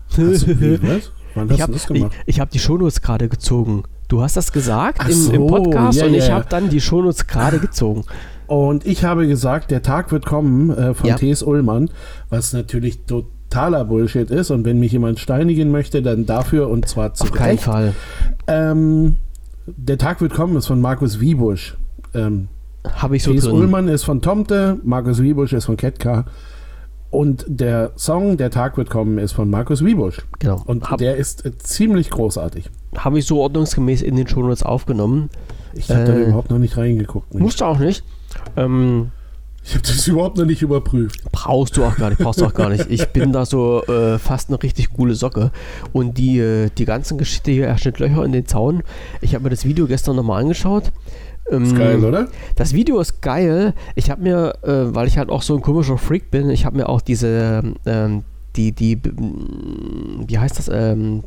Hast du, was? Wann hast ich habe ich, ich hab die Shownotes gerade gezogen. Du hast das gesagt im, so, im, Podcast ja, und ich habe dann die Shownotes gerade gezogen. Und ich habe gesagt, der Tag wird kommen äh, von ja. T.S. Ullmann, was natürlich totaler Bullshit ist. Und wenn mich jemand steinigen möchte, dann dafür und zwar zu Auf keinen. Fall. Ähm, der Tag wird kommen ist von Markus Wiebusch. Ähm, habe ich so T.S. Ullmann ist von Tomte, Markus Wiebusch ist von Ketka. Und der Song Der Tag wird kommen ist von Markus Wiebusch. Genau. Und Hab, der ist äh, ziemlich großartig. Habe ich so ordnungsgemäß in den Shownotes aufgenommen. Ich habe äh, da überhaupt noch nicht reingeguckt. Nicht. Musst du auch nicht. Ähm, ich habe das überhaupt noch nicht überprüft. Brauchst du auch gar nicht, brauchst du auch gar nicht. Ich bin da so äh, fast eine richtig coole Socke. Und die, äh, die ganzen Geschichte hier, er schnitt Löcher in den Zaun. Ich habe mir das Video gestern nochmal angeschaut. Ähm, ist geil, oder? Das Video ist geil. Ich habe mir, äh, weil ich halt auch so ein komischer Freak bin, ich habe mir auch diese, ähm, die, die, wie heißt das, ähm,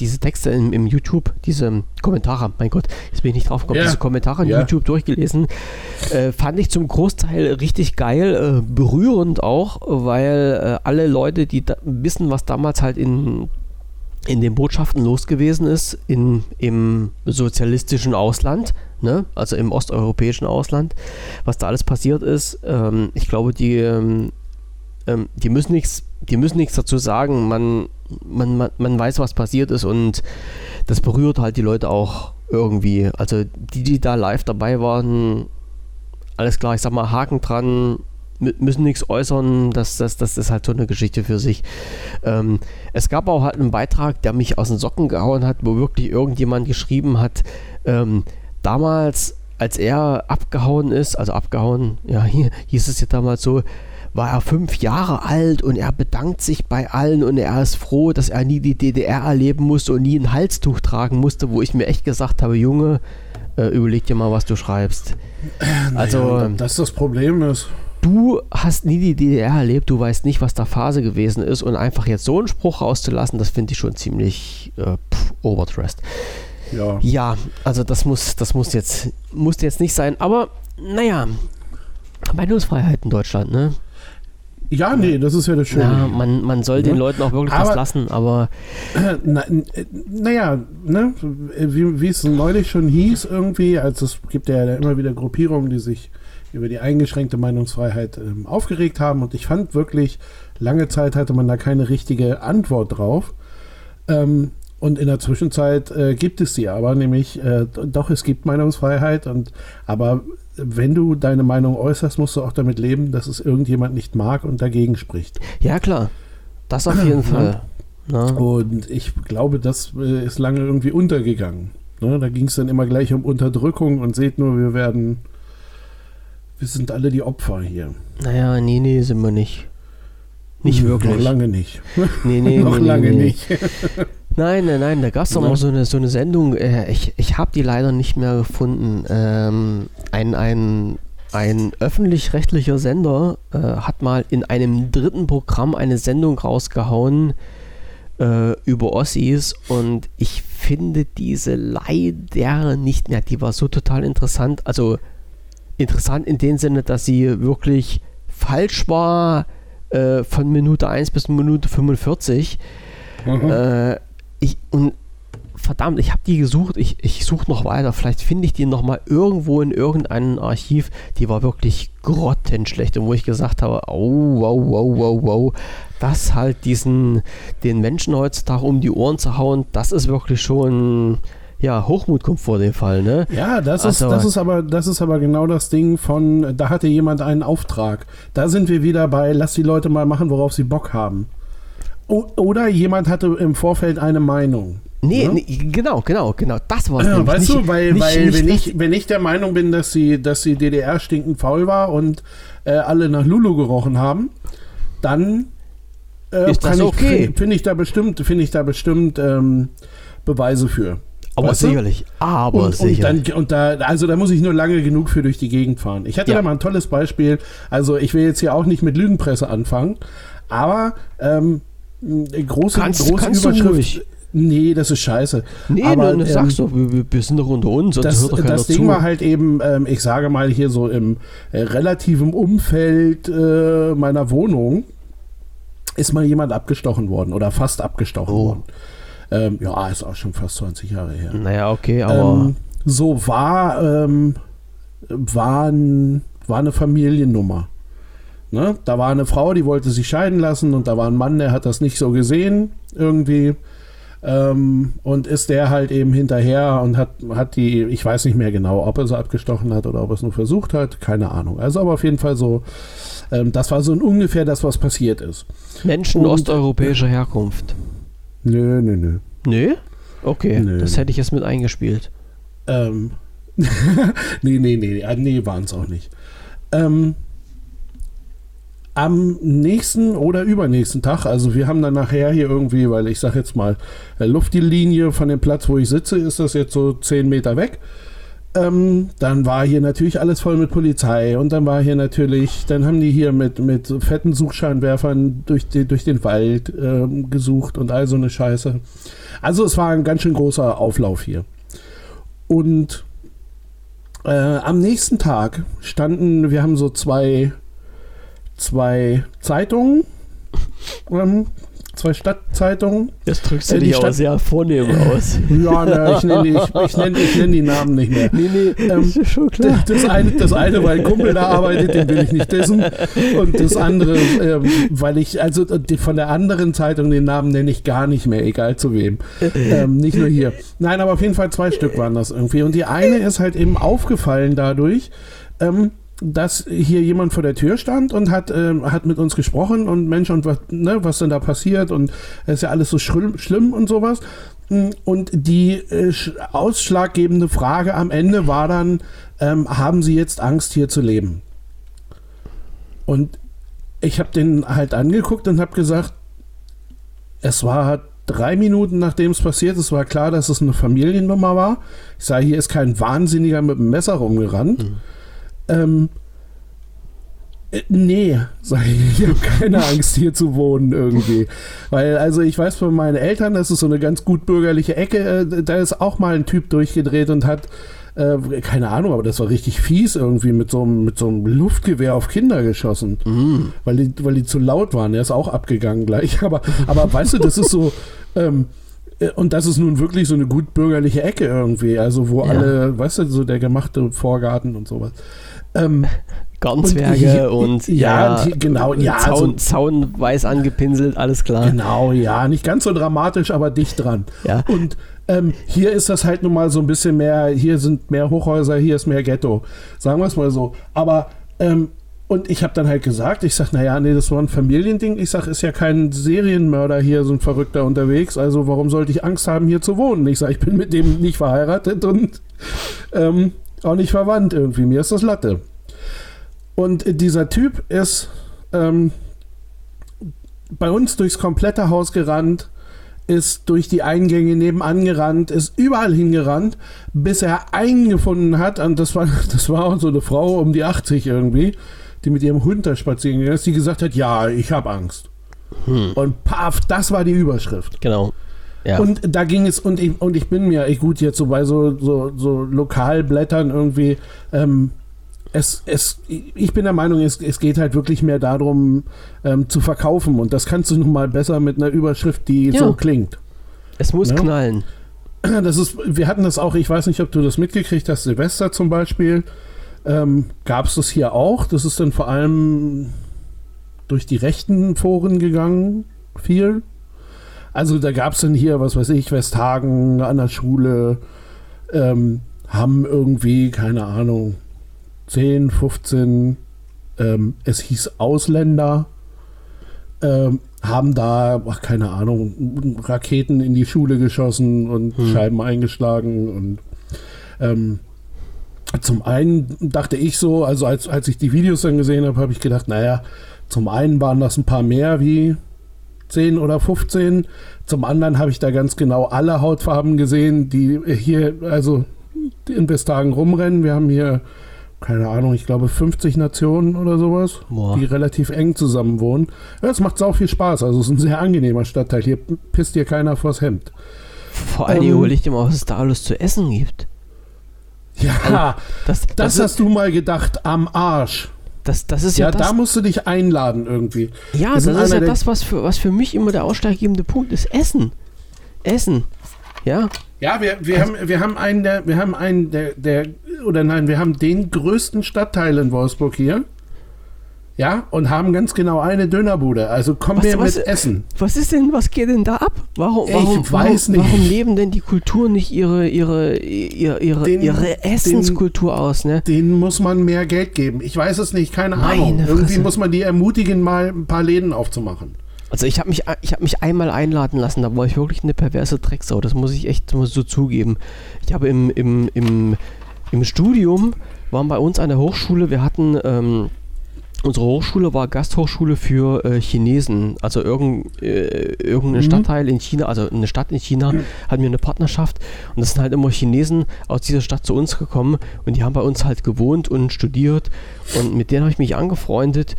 diese Texte im, im, YouTube, diese Kommentare, mein Gott, jetzt bin ich nicht drauf gekommen, ja. diese Kommentare in ja. YouTube durchgelesen, äh, fand ich zum Großteil richtig geil, äh, berührend auch, weil äh, alle Leute, die wissen, was damals halt in in den Botschaften los gewesen ist, in, im sozialistischen Ausland, ne? also im osteuropäischen Ausland, was da alles passiert ist. Ähm, ich glaube, die, ähm, ähm die müssen nichts die müssen nichts dazu sagen. Man, man, man, man weiß, was passiert ist und das berührt halt die Leute auch irgendwie. Also die, die da live dabei waren, alles klar, ich sag mal, Haken dran, müssen nichts äußern, das, das, das ist halt so eine Geschichte für sich. Ähm, es gab auch halt einen Beitrag, der mich aus den Socken gehauen hat, wo wirklich irgendjemand geschrieben hat, ähm, damals, als er abgehauen ist, also abgehauen, ja, hier hieß es ja damals so, war er fünf Jahre alt und er bedankt sich bei allen und er ist froh, dass er nie die DDR erleben musste und nie ein Halstuch tragen musste, wo ich mir echt gesagt habe, Junge, äh, überleg dir mal, was du schreibst. Naja, also, dass das Problem ist du hast nie die DDR erlebt, du weißt nicht, was da Phase gewesen ist und einfach jetzt so einen Spruch rauszulassen, das finde ich schon ziemlich äh, pff, overdressed. Ja. ja, also das muss, das muss jetzt, muss jetzt nicht sein, aber naja, Meinungsfreiheit in Deutschland, ne? Ja, nee, das ist ja das Schöne. Ja, man, man soll den Leuten auch wirklich aber, was lassen, aber. Na, naja, ne, wie, wie es neulich schon hieß, irgendwie, also es gibt ja immer wieder Gruppierungen, die sich über die eingeschränkte Meinungsfreiheit ähm, aufgeregt haben. Und ich fand wirklich, lange Zeit hatte man da keine richtige Antwort drauf. Ähm, und in der Zwischenzeit äh, gibt es sie aber, nämlich äh, doch, es gibt Meinungsfreiheit. Und aber wenn du deine Meinung äußerst, musst du auch damit leben, dass es irgendjemand nicht mag und dagegen spricht. Ja, klar. Das auf jeden Fall. Ja. Und ich glaube, das äh, ist lange irgendwie untergegangen. Ne? Da ging es dann immer gleich um Unterdrückung und seht nur, wir werden wir sind alle die Opfer hier. Naja, nee, nee, sind wir nicht. Nicht hm, wirklich. Noch lange nicht. Nee, nee, noch nee, lange nee, nicht. nein, nein, nein, da gab es doch noch so eine, so eine Sendung. Äh, ich ich habe die leider nicht mehr gefunden. Ähm, ein, ein ein öffentlich-rechtlicher Sender äh, hat mal in einem dritten Programm eine Sendung rausgehauen äh, über Ossis und ich finde diese leider nicht mehr. Die war so total interessant. Also interessant in dem Sinne, dass sie wirklich falsch war äh, von Minute 1 bis Minute 45. Mhm. Äh, ich, und verdammt, ich habe die gesucht, ich, ich suche noch weiter, vielleicht finde ich die nochmal irgendwo in irgendeinem Archiv, die war wirklich grottenschlecht und wo ich gesagt habe, oh, wow, wow, wow, wow, das halt diesen, den Menschen heutzutage um die Ohren zu hauen, das ist wirklich schon, ja, Hochmut kommt vor dem Fall, ne? Ja, das also, ist, das ist aber, das ist aber genau das Ding von, da hatte jemand einen Auftrag. Da sind wir wieder bei, lass die Leute mal machen, worauf sie Bock haben. Oder jemand hatte im Vorfeld eine Meinung. Nee, ja? nee, genau, genau, genau. Das war es. Ja, weißt nicht, du, weil, nicht, weil nicht, wenn, ich, wenn ich der Meinung bin, dass sie, dass die DDR stinkend faul war und äh, alle nach Lulu gerochen haben, dann äh, ist das okay. Finde ich da bestimmt, finde ich da bestimmt ähm, Beweise für. Aber weißt sicherlich, du? aber und, sicherlich. Und, dann, und da, also da muss ich nur lange genug für durch die Gegend fahren. Ich hatte ja. da mal ein tolles Beispiel. Also ich will jetzt hier auch nicht mit Lügenpresse anfangen, aber ähm, große, kannst, große kannst Überschrift. Nee, das ist scheiße. Nee, aber, ne, ähm, sagst doch, wir, wir, sind doch unter uns. Das, das Ding zu. war halt eben, ähm, ich sage mal hier so im äh, relativen Umfeld äh, meiner Wohnung ist mal jemand abgestochen worden oder fast abgestochen oh. worden. Ähm, ja, ist auch schon fast 20 Jahre her. Naja, okay, aber. Ähm, so war, ähm, war, ein, war eine Familiennummer. Ne? Da war eine Frau, die wollte sich scheiden lassen und da war ein Mann, der hat das nicht so gesehen irgendwie. Ähm, und ist der halt eben hinterher und hat, hat die, ich weiß nicht mehr genau, ob er sie abgestochen hat oder ob er es nur versucht hat, keine Ahnung. Also aber auf jeden Fall so, ähm, das war so ungefähr das, was passiert ist. Menschen und, osteuropäischer Herkunft. Nö, nö, nö. Nö? Okay, nö. das hätte ich jetzt mit eingespielt. Ähm, nee, nee, nee, nee, waren es auch nicht. Ähm, am nächsten oder übernächsten Tag, also wir haben dann nachher hier irgendwie, weil ich sage jetzt mal, äh, Luftlinie von dem Platz, wo ich sitze, ist das jetzt so 10 Meter weg. Ähm, dann war hier natürlich alles voll mit Polizei und dann war hier natürlich, dann haben die hier mit, mit fetten Suchscheinwerfern durch, die, durch den Wald ähm, gesucht und all so eine Scheiße. Also es war ein ganz schön großer Auflauf hier. Und äh, am nächsten Tag standen, wir haben so zwei zwei Zeitungen, ähm, zwei Stadtzeitungen. Das drückst du äh, dich aber sehr vornehm aus. Ja, na, ich nenne nenn, nenn die Namen nicht mehr. Nee, nee, ähm, ist schon klar. Das eine, das eine, weil ein Kumpel da arbeitet, den will ich nicht dessen. Und das andere, ähm, weil ich, also die, von der anderen Zeitung den Namen nenne ich gar nicht mehr, egal zu wem. Ähm, nicht nur hier. Nein, aber auf jeden Fall zwei Stück waren das irgendwie. Und die eine ist halt eben aufgefallen dadurch, ähm, dass hier jemand vor der Tür stand und hat, äh, hat mit uns gesprochen und Mensch, und was, ne, was denn da passiert und es ist ja alles so schlimm, schlimm und sowas. Hm, und die äh, ausschlaggebende Frage am Ende war dann, ähm, haben Sie jetzt Angst hier zu leben? Und ich habe den halt angeguckt und habe gesagt, es war drei Minuten nachdem es passiert ist, war klar, dass es eine Familiennummer war. Ich sage, hier ist kein Wahnsinniger mit einem Messer rumgerannt. Mhm ähm, äh, nee, sag ich, ich habe keine Angst hier zu wohnen irgendwie. Weil, also ich weiß von meinen Eltern, das ist so eine ganz gut bürgerliche Ecke, äh, da ist auch mal ein Typ durchgedreht und hat, äh, keine Ahnung, aber das war richtig fies irgendwie mit so, mit so einem Luftgewehr auf Kinder geschossen. Mhm. Weil, die, weil die zu laut waren. Der ist auch abgegangen gleich. Aber, aber weißt du, das ist so. Ähm, äh, und das ist nun wirklich so eine gut bürgerliche Ecke irgendwie, also wo ja. alle, weißt du, so der gemachte Vorgarten und sowas. Ähm, Gartenzwerge und, und, ja, ja, genau, ja, Zaun, so, Zaun weiß angepinselt, alles klar. Genau, ja, nicht ganz so dramatisch, aber dicht dran. Ja. Und ähm, hier ist das halt nun mal so ein bisschen mehr, hier sind mehr Hochhäuser, hier ist mehr Ghetto, sagen wir es mal so. Aber ähm, und ich habe dann halt gesagt, ich sag, naja, nee, das war ein Familiending. Ich sag, ist ja kein Serienmörder hier, so ein Verrückter unterwegs. Also warum sollte ich Angst haben, hier zu wohnen? Ich sag, ich bin mit dem nicht verheiratet und ähm, auch nicht verwandt irgendwie. Mir ist das Latte. Und dieser Typ ist ähm, bei uns durchs komplette Haus gerannt, ist durch die Eingänge nebenan gerannt, ist überall hingerannt, bis er einen gefunden hat. Und das war, das war so eine Frau um die 80 irgendwie, die mit ihrem Hund da spazieren gegangen ist, die gesagt hat, ja, ich habe Angst. Hm. Und paf, das war die Überschrift. Genau. Ja. Und da ging es, und ich, und ich bin mir, ich gut, jetzt so bei so, so, so Lokalblättern irgendwie, ähm, es, es, ich bin der Meinung, es, es geht halt wirklich mehr darum, ähm, zu verkaufen. Und das kannst du nun mal besser mit einer Überschrift, die Ja. so klingt. es muss Ja. knallen. Das ist, wir hatten das auch, ich weiß nicht, ob du das mitgekriegt hast, Silvester zum Beispiel, ähm, gab es das hier auch. Das ist dann vor allem durch die rechten Foren gegangen, viel. Also da gab es dann hier, was weiß ich, Westhagen an der Schule, ähm, haben irgendwie, keine Ahnung, 10, 15, ähm, es hieß Ausländer, ähm, haben da, ach, keine Ahnung, Raketen in die Schule geschossen und Hm. Scheiben eingeschlagen und ähm, zum einen dachte ich so, also als, als ich die Videos dann gesehen habe, habe ich gedacht, naja, zum einen waren das ein paar mehr wie 10 oder 15, zum anderen habe ich da ganz genau alle Hautfarben gesehen, die hier, also in Westhagen rumrennen. Wir haben hier, keine Ahnung, ich glaube 50 Nationen oder sowas, Boah. die relativ eng zusammen wohnen. Ja, es macht sau viel Spaß, also es ist ein sehr angenehmer Stadtteil. Hier pisst dir keiner vors Hemd. Vor allem Ähm, mal, was es da alles zu essen gibt. Ja, Das, das, das, ist, hast du mal gedacht, am Arsch. das, das ist Ja, ja, das, da musst du dich einladen irgendwie. ja, das ist ja das, was für, was für mich immer der ausschlaggebende Punkt ist. Essen. Essen. Ja, Ja, wir, wir, haben, wir haben einen der, wir haben einen der, der, oder nein, wir haben den größten Stadtteil in Wolfsburg hier. Ja, und haben ganz genau eine Dönerbude. Also komm Was- her was- mit Essen. was ist denn, was geht denn da ab? Warum, Ich warum, weiß warum, nicht. warum leben denn die Kulturen nicht ihre, ihre, ihre, ihre, Den- ihre Essenskultur aus, ne? Den muss man mehr Geld geben. Ich weiß es nicht, keine Meine Ahnung. Irgendwie Fresse. muss man die ermutigen, mal ein paar Läden aufzumachen. Also ich habe mich, ich hab mich einmal einladen lassen, da war ich wirklich eine perverse Drecksau, das muss ich echt muss ich so zugeben. Ich habe im, im, im, im Studium, waren bei uns an der Hochschule, wir hatten, ähm, unsere Hochschule war Gasthochschule für äh, Chinesen, also irgend, äh, irgendein Mhm. Stadtteil in China, also eine Stadt in China, hatten wir eine Partnerschaft. Und das sind halt immer Chinesen aus dieser Stadt zu uns gekommen. Und die haben bei uns halt gewohnt und studiert. Und mit denen habe ich mich angefreundet.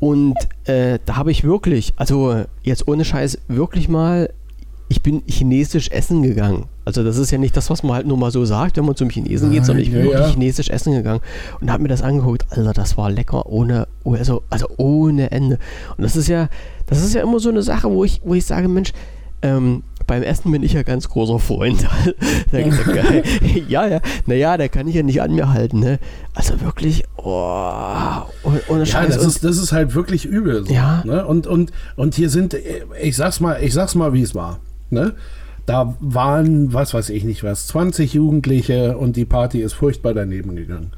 Und äh, da habe ich wirklich, also jetzt ohne Scheiß, wirklich mal, ich bin chinesisch essen gegangen. Also das ist ja nicht das, was man halt nur mal so sagt, wenn man zum Chinesen geht, sondern ich bin ja, wirklich ja. chinesisch essen gegangen und habe mir das angeguckt. Alter, das war lecker ohne, also, also ohne Ende. Und das ist ja, das ist ja immer so eine Sache, wo ich, wo ich sage, Mensch, ähm, beim Essen bin ich ja ganz großer Freund. Da- da- ja, ja, naja, da kann ich ja nicht an mir halten, ne? Also wirklich, oh, ohne, ohne Ja, Scheiß. das Und- ist, das ist halt wirklich übel. So, Ja. Ne? Und, und, und hier sind, ich sag's mal, ich sag's mal, wie es war. Ne? Da waren, was weiß ich nicht was, 20 Jugendliche und die Party ist furchtbar daneben gegangen.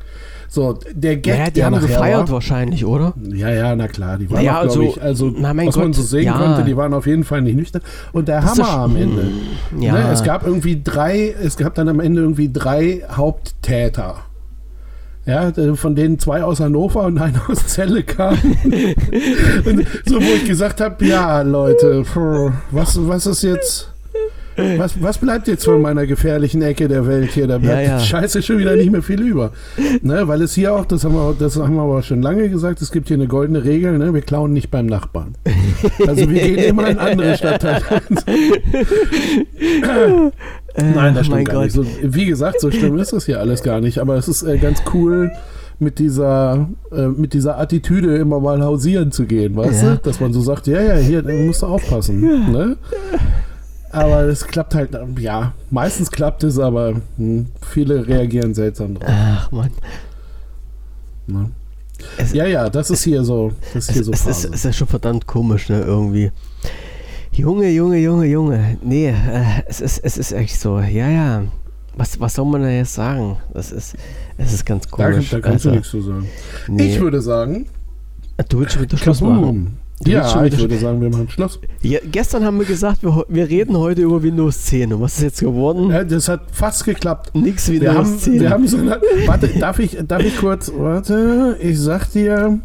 So, der Gag, ja, die der haben gefeiert war, wahrscheinlich, oder? Ja, ja, na klar, die waren Naja, auch, also, ich, also na, was man Gott, so sehen ja. konnte, die waren auf jeden Fall nicht nüchtern. Und der Das Hammer am Ende. Ja. Ne, es gab irgendwie drei, es gab dann am Ende irgendwie drei Haupttäter. Ja, von denen zwei aus Hannover und einer aus Celle kamen. so, wo ich gesagt habe, ja, Leute, was, was ist jetzt, was, was bleibt jetzt von meiner gefährlichen Ecke der Welt hier? Da bleibt Ja, ja. scheiße schon wieder nicht mehr viel über. Ne, weil es hier auch, das haben, wir, das haben wir aber schon lange gesagt, es gibt hier eine goldene Regel, ne, wir klauen nicht beim Nachbarn. Also wir gehen immer in andere Stadtteile. Nein, das Äh, mein stimmt gar Gott. nicht. So, wie gesagt, so schlimm ist das hier alles gar nicht. Aber es ist äh, ganz cool, mit dieser, äh, mit dieser Attitüde immer mal hausieren zu gehen, weißt Ja. du? Dass man so sagt, ja, ja, hier musst du aufpassen. Ne? Aber es klappt halt, ja, meistens klappt es, aber hm, viele reagieren seltsam drauf. Ach man. Ne? Es- Ja, ja, das ist hier so, das ist Es, hier so es, ist, es ist schon verdammt komisch, ne, irgendwie. Junge, Junge, Junge, Junge. Nee, äh, es, ist, es ist echt so. Ja, ja. Was, was soll man da jetzt sagen? Das ist, es ist ganz Da, komisch. da kannst du Also, nichts zu sagen. nee. Ich würde sagen, du willst schon wieder Schluss machen. Du Ja, ich würde sagen, wir machen Schluss. Ja, gestern haben wir gesagt, wir, wir reden heute über Windows 10. Und was ist jetzt geworden? Ja, das hat fast geklappt. Nix Wir Windows haben, 10. wir haben so eine. Warte, darf ich, darf ich kurz. Warte, ich sag dir.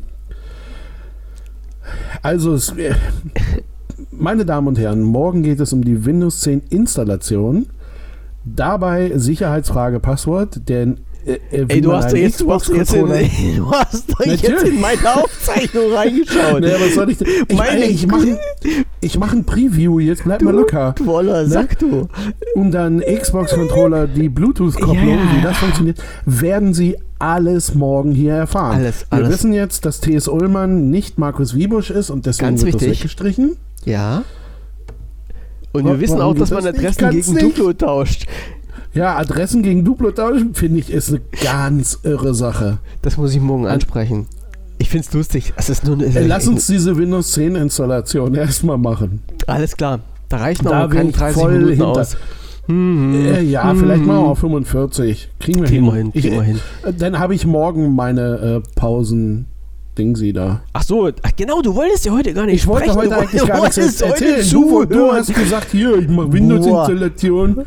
Also, es, meine Damen und Herren, morgen geht es um die Windows 10 Installation. Dabei Sicherheitsfrage Passwort, denn äh, äh, Ey, du hast jetzt, du hast jetzt, in, Xbox-Controller- du hast doch jetzt in meine Aufzeichnung reingeschaut. Naja, was soll ich denn? Ich, Meine ich mache ein, ich mach ein Preview, jetzt bleib mal locker. Woller, sag du. Und dann Xbox-Controller, die Bluetooth-Kopplung, Ja. wie das funktioniert, werden Sie alles morgen hier erfahren. Alles, Wir alles. wissen jetzt, dass T.S. Ullmann nicht Markus Wiebusch ist und deswegen Ganz wird das wichtig. weggestrichen. Ja. Und Wa- wir wissen auch, dass man das? Adressen gegen nicht. Duplo tauscht. Ja, Adressen gegen Duplo tauschen, finde ich, ist eine ganz irre Sache. Das muss ich morgen ansprechen. Ich finde es lustig. Es ist nur eine, lass uns diese Windows 10 Installation erstmal machen. Alles klar. Da reichen Da auch keine ich 30 voll Minuten hinter. aus. Hm, Äh, ja, hm, vielleicht mal hm. auf 45. Kriegen wir Kriegen hin. wir hin, Ich, kriegen wir hin. äh, Dann habe ich morgen meine äh, Pausen. Ding sie da. Ach so, ach genau, du wolltest ja heute gar nicht Ich wollte heute eigentlich gar nichts erzählen. Du, du hast gesagt, hier, ich mache Windows-Installation.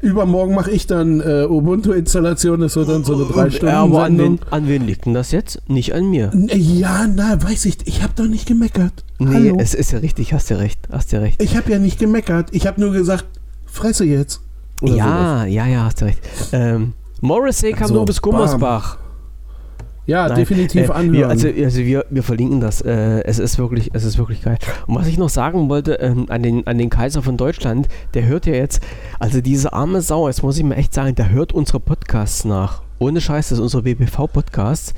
Übermorgen mache ich dann äh, Ubuntu-Installation. Das wird dann so eine drei Ja, aber an Stunden wen, an wen liegt denn das jetzt? Nicht an mir. Ja, na, weiß ich. Ich habe doch nicht gemeckert. Nee, Hallo. es ist ja richtig, hast du recht, hast du recht. Ich habe ja nicht gemeckert. Ich habe nur gesagt, fresse jetzt. Oder sowas. Ja, ja, ja, hast du recht. Ähm, Morrissey kam So, nur bis. Gummersbach. Ja, Nein, definitiv äh, anhören. Wir, also also wir, wir verlinken das. Äh, es ist wirklich, es ist wirklich geil. Und was ich noch sagen wollte ähm, an, den, an den Kaiser von Deutschland, der hört ja jetzt, also diese arme Sau, jetzt muss ich mir echt sagen, der hört unsere Podcasts nach. Ohne Scheiß, das ist unser BBV-Podcast.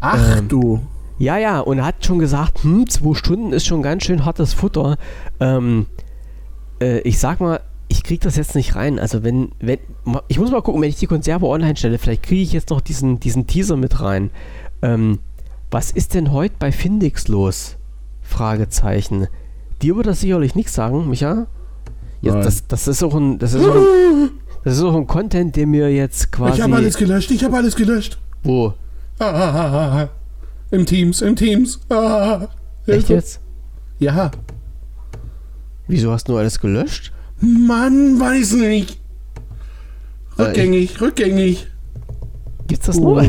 Ach ähm, du. Ja, ja, und er hat schon gesagt, hm, zwei Stunden ist schon ganz schön hartes Futter. Ähm, äh, ich sag mal, ich krieg das jetzt nicht rein. Also wenn, wenn, ich muss mal gucken, wenn ich die Konserve online stelle, vielleicht kriege ich jetzt noch diesen, diesen Teaser mit rein. Ähm, was ist denn heute bei Findix los? Fragezeichen. Dir würde das sicherlich nichts sagen, Micha? Nein. das, das ist auch ein, das ist auch ein, das ist auch ein Content, der mir jetzt quasi. Ich habe alles gelöscht. Ich habe alles gelöscht. wo? Ah, ah, ah, ah. Im Teams, im Teams. Ah, Echt Hilfe. jetzt? Ja. Wieso hast du alles gelöscht? Mann, weiß nicht. Rückgängig, rückgängig. Gibt's das Oh. noch?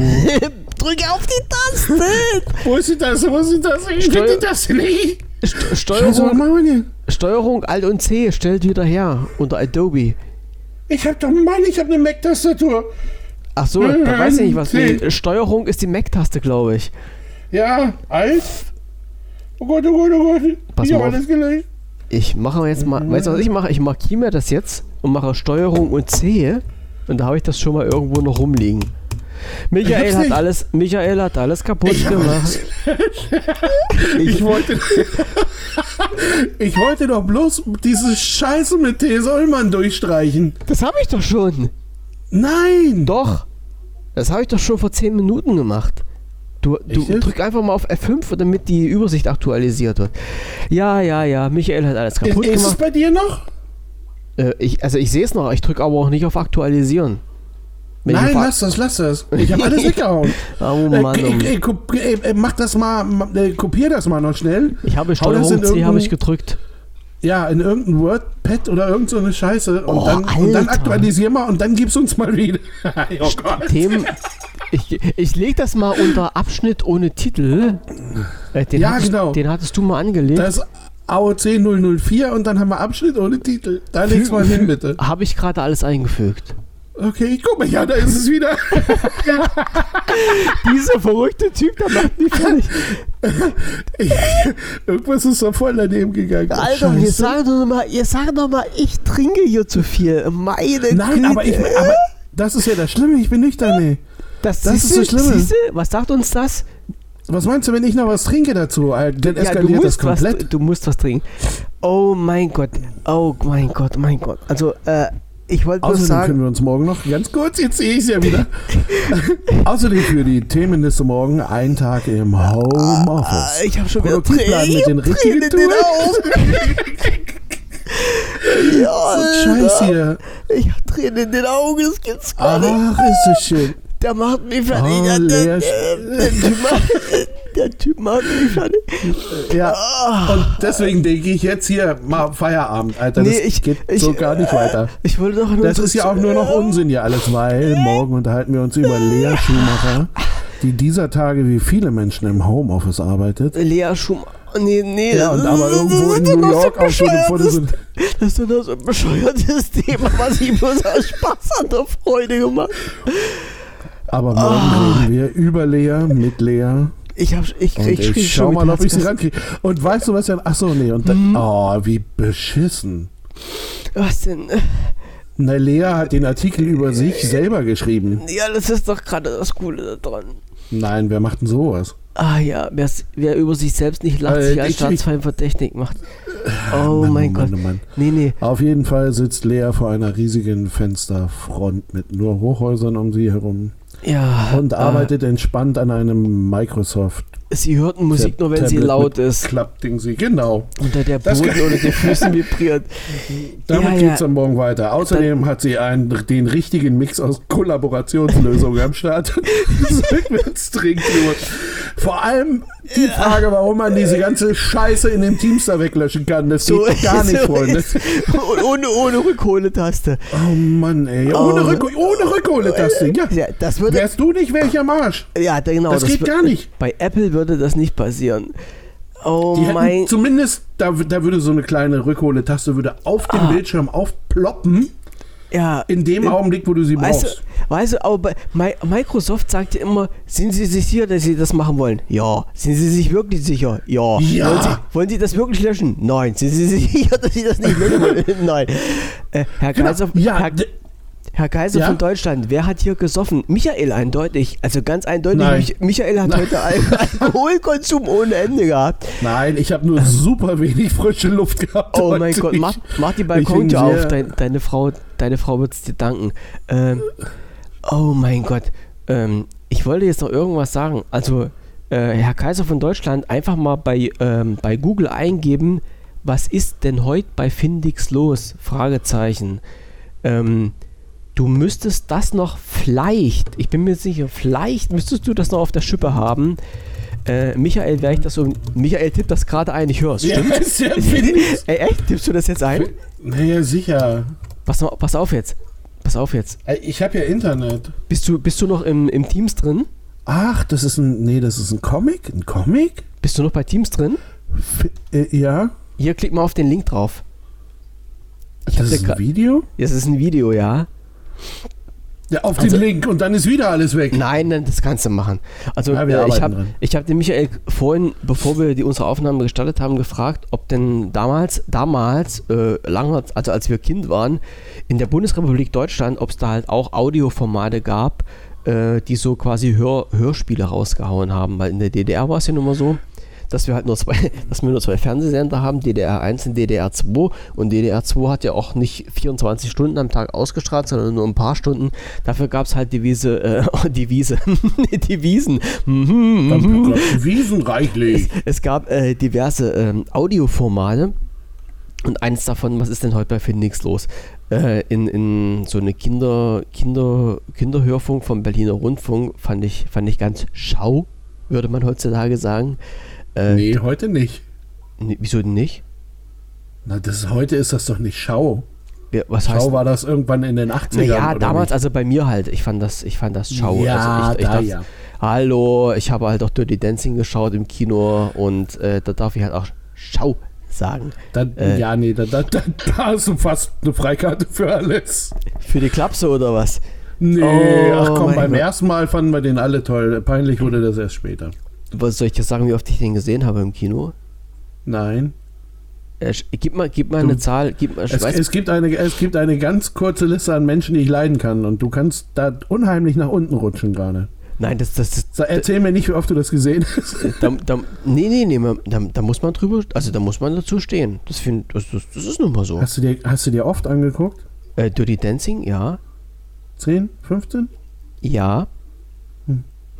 Drücke auf die Taste! Wo ist die Taste? Wo ist die Taste? Ich finde die Taste nicht. St Steuerung, machen wir denn? Steuerung Alt und C stellt wieder her unter Adobe. Ich hab doch, Mann, ich habe eine Mac-Tastatur. Ach so, da weiß ich nicht was. Nee, Steuerung ist die Mac-Taste, glaube ich. Ja, alt. Oh Gott, oh Gott, oh Gott. Pass ich mal auf. alles gelöscht. Ich mache jetzt mal, weißt du was ich mache? Ich markiere mir das jetzt und mache Steuerung und C und da habe ich das schon mal irgendwo noch rumliegen. Michael hat nicht. alles, Michael hat alles kaputt Ich gemacht. Ich wollte. ich wollte doch bloß diese Scheiße mit T. Sollmann durchstreichen. Das habe ich doch schon. Nein! Doch. Das habe ich doch schon vor 10 Minuten gemacht. Du, du drück einfach mal auf F5, damit die Übersicht aktualisiert wird. Ja, ja, ja. Michael hat alles Ist, kaputt ist es gemacht. bei dir noch? Äh, ich, also ich sehe es noch, ich drücke aber auch nicht auf Aktualisieren. Wenn Nein, lass das, lass das. Ich habe alles weggehauen. Oh Mann, äh, äh, mach das mal, ma- äh, kopier das mal noch schnell. Ich habe Steuerung C habe ich gedrückt. Ja, in irgendein WordPad oder irgend so eine Scheiße. Und, Oh, dann, und dann Alter. aktualisier mal und dann gib's uns mal wieder. oh Gott. Themen. Ich, ich lege das mal unter Abschnitt ohne Titel. Äh, den, Ja, hattest, genau. den hattest du mal angelegt. Das ist AOC 004 und dann haben wir Abschnitt ohne Titel. Da leg's mal hin, bitte. Habe ich gerade alles eingefügt. Okay, guck mal, ja, da ist es wieder. Dieser verrückte Typ, der macht mich fertig. Irgendwas ist da voll daneben gegangen. Alter, Scheiße. ihr sagt doch mal, ihr sagt doch mal, ich trinke hier zu viel. Meine Nein, Güte. aber, ich, aber das ist ja das Schlimme, ich bin nüchtern, ey. das, das ist das Schlimme. siehste, was sagt uns das? Was meinst du, wenn ich noch was trinke dazu? Äh, Dann Ja, eskaliert das musst, was, komplett. du musst was trinken. Oh mein Gott. Oh mein Gott, mein Gott. Also, äh, ich wollte nur Außerdem können sagen, wir uns morgen noch, ganz kurz, jetzt sehe ich es ja wieder. Außerdem für die Themenliste morgen ein Tag im Homeoffice. äh, ich habe schon wieder Produktivplan mit den richtigen Tränen in den. Augen. ja, So ein Scheiß hier. Ich habe Tränen in den Augen, das gibt's gar nicht. Ach, ist das schön. Der macht mich fertig. Oh, der, der, der, typ macht, der Typ macht mich fertig. Ja. Ah. Und deswegen denke ich jetzt hier mal Feierabend, Alter. Das Nee, ich- geht ich- so gar nicht weiter. Ich wollte doch nur Das ist ja auch nur noch Unsinn hier alles, weil morgen unterhalten wir uns über Lea Schumacher, die dieser Tage wie viele Menschen im Homeoffice arbeitet. Lea Schumacher. nee, nee. Ja, und aber irgendwo in New York auch Foto bescheuertes- sind. Das ist doch so ein bescheuertes Thema, was ich bloß aus Spaß an der Freude gemacht Aber morgen Ah. reden wir über Lea, mit Lea. Ich, hab, ich Und schon ich schau mal, ob ich sie rankriege. Und weißt du, was ja. Achso, nee. Und dann, Mhm. oh, wie beschissen. Was denn? Na, Lea hat den Artikel über sich selber geschrieben. Ja, das ist doch gerade das Coole daran. Nein, wer macht denn sowas? Ah ja, wer's- wer über sich selbst nicht lacht, Äh, sich als ich- Staatsfeind verdächtig macht. Oh Mann, mein oh Gott. Mann, oh Mann. Nee, nee. Auf jeden Fall sitzt Lea vor einer riesigen Fensterfront mit nur Hochhäusern um sie herum Ja. und arbeitet entspannt an einem Microsoft Äh, sie hörten Musik nur, wenn sie Tablet laut mit ist. Klappding sie. Genau. Unter der Boden unter den Füßen vibriert. Damit Ja, geht's ja. dann morgen weiter. Außerdem hat sie einen, den richtigen Mix aus Kollaborationslösungen am Start. Vor allem die Frage, warum man diese ganze Scheiße in dem Teamster weglöschen kann. Das So geht gar nicht, so Freunde. ohne, ohne Rückholetaste. Oh Mann, ey. Ohne, Oh. Rück ohne Rückholetaste. Ja. Ja, das würde. Wärst du nicht, wär ich am Arsch. Ja, genau. Das geht wür- gar nicht. Bei Apple würde das nicht passieren. Oh mein. zumindest, da, da würde so eine kleine Rückholetaste würde auf dem Ah. Bildschirm aufploppen, Ja. in dem Augenblick, wo du sie Weißt brauchst. du, weißt du, aber bei Mi- Microsoft sagt ja immer, sind Sie sich sicher, dass Sie das machen wollen? Ja. Sind Sie sich wirklich sicher? Ja. Ja. Wollen, Sie, wollen Sie das wirklich löschen? Nein. Sind Sie sich sicher, dass Sie das nicht löschen wollen? Nein. Äh, Herr Genau. Kaiser, Ja, Herr, Herr Kaiser Ja? von Deutschland, wer hat hier gesoffen? Michael eindeutig. Also ganz eindeutig. Nein. Mich, Michael hat Nein. heute Al Alkoholkonsum ohne Ende gehabt. Nein, ich habe nur super wenig frische Luft gehabt. Oh heute. mein Gott, mach, mach die Balkontür auf, sehr- dein, deine Frau, deine Frau wird es dir danken. Ähm, oh mein Gott, ähm, ich wollte jetzt noch irgendwas sagen. Also, äh, Herr Kaiser von Deutschland, einfach mal bei, ähm, bei Google eingeben, was ist denn heute bei Findix los? Fragezeichen. Ähm, du müsstest das noch vielleicht, ich bin mir sicher, vielleicht müsstest du das noch auf der Schippe haben. Äh, Michael, werde ich das so. Michael tippt das gerade ein, ich höre es, Ja, stimmt? ist ja. Ey, echt? Tippst du das jetzt ein? Naja, sicher. Pass, pass auf jetzt. Pass auf jetzt. Ich habe ja Internet. Bist du, bist du noch im, im Teams drin? Ach, das ist ein. Nee, das ist ein Comic? Ein Comic? Bist du noch bei Teams drin? F äh, ja. Hier, klick mal auf den Link drauf. Ich Das ist ein Video? Das ist ein Video, ja? Ja, auf Also- den Link und dann ist wieder alles weg. Nein, nein, das kannst du machen. Also, Ja, äh, ich habe hab den Michael vorhin, bevor wir die, unsere Aufnahme gestartet haben, gefragt, ob denn damals, damals, äh, lange, also als wir Kind waren, in der Bundesrepublik Deutschland, ob es da halt auch Audioformate gab, äh, die so quasi Hör, Hörspiele rausgehauen haben. Weil in der DDR war es ja nun mal so, dass wir halt nur zwei, dass wir nur zwei Fernsehsender haben, DDR 1 und DDR 2. Und DDR 2 hat ja auch nicht 24 Stunden am Tag ausgestrahlt, sondern nur ein paar Stunden. Dafür gab es halt die Wiese, äh, die Wiese, die Wiesen. Mhm, reichlich. Es gab äh, diverse ähm, Audioformate. Und eins davon, was ist denn heute bei Phoenix los? Äh, in, in so eine Kinder, Kinder, Kinderhörfunk vom Berliner Rundfunk fand ich, fand ich ganz schau, würde man heutzutage sagen. Äh, Nee, heute nicht. nee, wieso denn nicht? Na, das ist, heute ist das doch nicht Schau. Ja, was heißt Schau war das irgendwann in den 80ern. Naja, oder damals, nicht? also bei mir halt. Ich fand das, ich fand das schau. Ja, also ich, ich da dachte, ja. Hallo, ich habe halt auch Dirty Dancing geschaut im Kino und äh, da darf ich halt auch schau sagen. Dann, Äh. ja, nee, da, da, da, hast du fast eine Freikarte für alles. Für die Klapse oder was? Nee, Oh, ach komm, mein beim Gott. ersten Mal fanden wir den alle toll. Peinlich wurde das erst später. Was soll ich dir sagen, wie oft ich den gesehen habe im Kino? Nein. Äh, gib mal, gib mal Du- eine Zahl. Gib mal, Es, weiß, es, gibt eine, es gibt eine ganz kurze Liste an Menschen, die ich leiden kann. Und du kannst da unheimlich nach unten rutschen gerade. nein, das, das, das Erzähl mir nicht, wie oft du das gesehen hast. da, da, nee, nee, nee, da, da muss man drüber, also da muss man dazu stehen. Das, find, das, das, das ist nun mal so. Hast du dir, hast du dir oft angeguckt? Äh, Dirty Dancing, ja. 10, 15? Ja.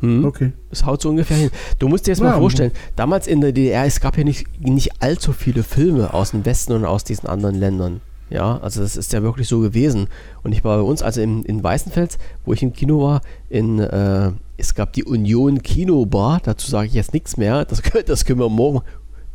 Hm. Okay. Das haut so ungefähr hin. Du musst dir jetzt mal Ja. vorstellen, damals in der DDR, es gab ja nicht, nicht allzu viele Filme aus dem Westen und aus diesen anderen Ländern. Ja, also das ist ja wirklich so gewesen. Und ich war bei uns, also in, in Weißenfels, wo ich im Kino war, in, äh, es gab die Union Kinobar, dazu sage ich jetzt nichts mehr, das, das können wir morgen,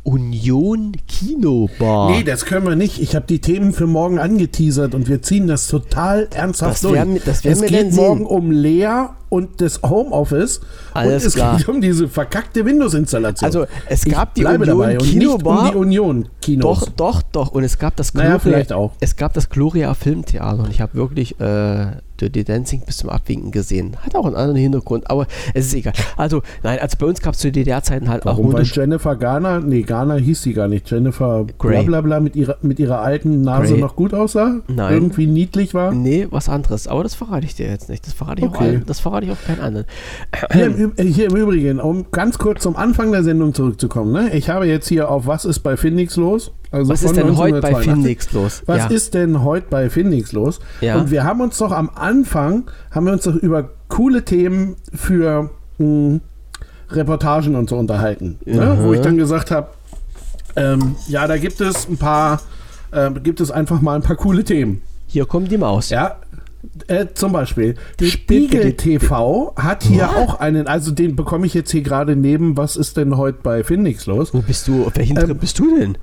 Union Kinobar. Nee, das können wir nicht. Ich habe die Themen für morgen angeteasert und wir ziehen das total ernsthaft Das durch. werden wir- das werden es geht dann sehen. morgen um Lea und das Homeoffice Alles und es klar. geht um diese verkackte Windows-Installation. Also, es Ich gab die bleibe Union dabei und nicht Kinobar. um die Union Kinos. Doch, doch, doch. Und es gab das Naja, vielleicht auch. Es gab das Gloria Filmtheater und ich habe wirklich äh, Dirty Dancing bis zum Abwinken gesehen. Hat auch einen anderen Hintergrund, aber es ist egal. Also, nein, also bei uns gab es zu DDR-Zeiten halt Warum? auch Weil. Jennifer Garner, nee, Garner hieß sie gar nicht. Jennifer Grey. blablabla mit ihrer, mit ihrer alten Nase Grey. noch gut aussah? Nein. Irgendwie niedlich war? Nee, was anderes. Aber das verrate ich dir jetzt nicht. Das verrate ich, auch, Okay. allen, das verrate ich auch keinen anderen. Hier äh, hier im Übrigen, um ganz kurz zum Anfang der Sendung zurückzukommen. Ne? Ich habe jetzt hier auf Was ist bei Phoenix los? Also Was ist denn heute bei 1982. Phoenix los? Was ja. ist denn heute bei Phoenix los? Ja. Und wir haben uns doch am Anfang, haben wir uns doch über coole Themen für mh, Reportagen und so unterhalten. Ne? Wo ich dann gesagt habe, ähm, ja, da gibt es ein paar, äh, gibt es einfach mal ein paar coole Themen. Hier kommt die Maus. Ja, äh, zum Beispiel Die- Spiegel die- die- TV hat hier What? auch einen, also den bekomme ich jetzt hier gerade neben, was ist denn heute bei Phoenix los? Wo bist du? Auf welchen Ähm, Trip bist du denn?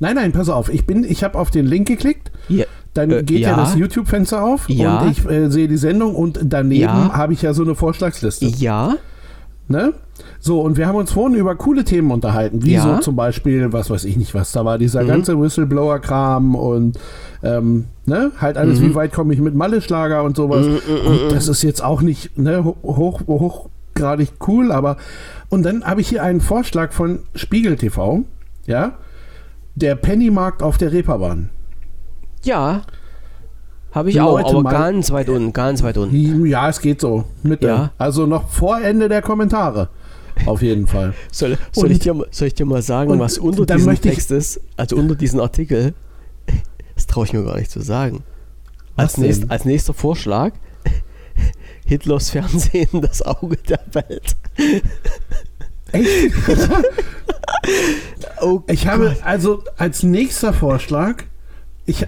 Nein, nein, pass auf, ich bin, ich habe auf den Link geklickt, Ja. dann Äh, geht ja, ja. das YouTube-Fenster auf Ja. und ich äh, sehe die Sendung und daneben Ja. habe ich ja so eine Vorschlagsliste. Ja. Ne? So, und wir haben uns vorhin über coole Themen unterhalten, wie so zum Beispiel, was weiß ich nicht, was da war, dieser Mhm. ganze Whistleblower-Kram und ähm, ne? halt alles, Mhm. wie weit komme ich mit Malle-Schlager und sowas. Und das ist jetzt auch nicht ne, ho- hoch, hochgradig cool, aber und dann habe ich hier einen Vorschlag von Spiegel TV, ja, der Pennymarkt auf der Reeperbahn. Ja. Habe ich Leute, auch, aber mal- ganz weit unten, ganz weit unten. Ja, es geht so. Mitte. Ja. Also noch vor Ende der Kommentare. Auf jeden Fall. Soll, soll, Und- ich dir, mal- soll ich dir mal sagen, was unter diesem Text ist? Also unter diesem Artikel? Das traue ich mir gar nicht zu sagen. Als, nächst, als nächster Vorschlag: Hitlers Fernsehen, das Auge der Welt. Echt? Oh Ich habe also als nächster Vorschlag, ich,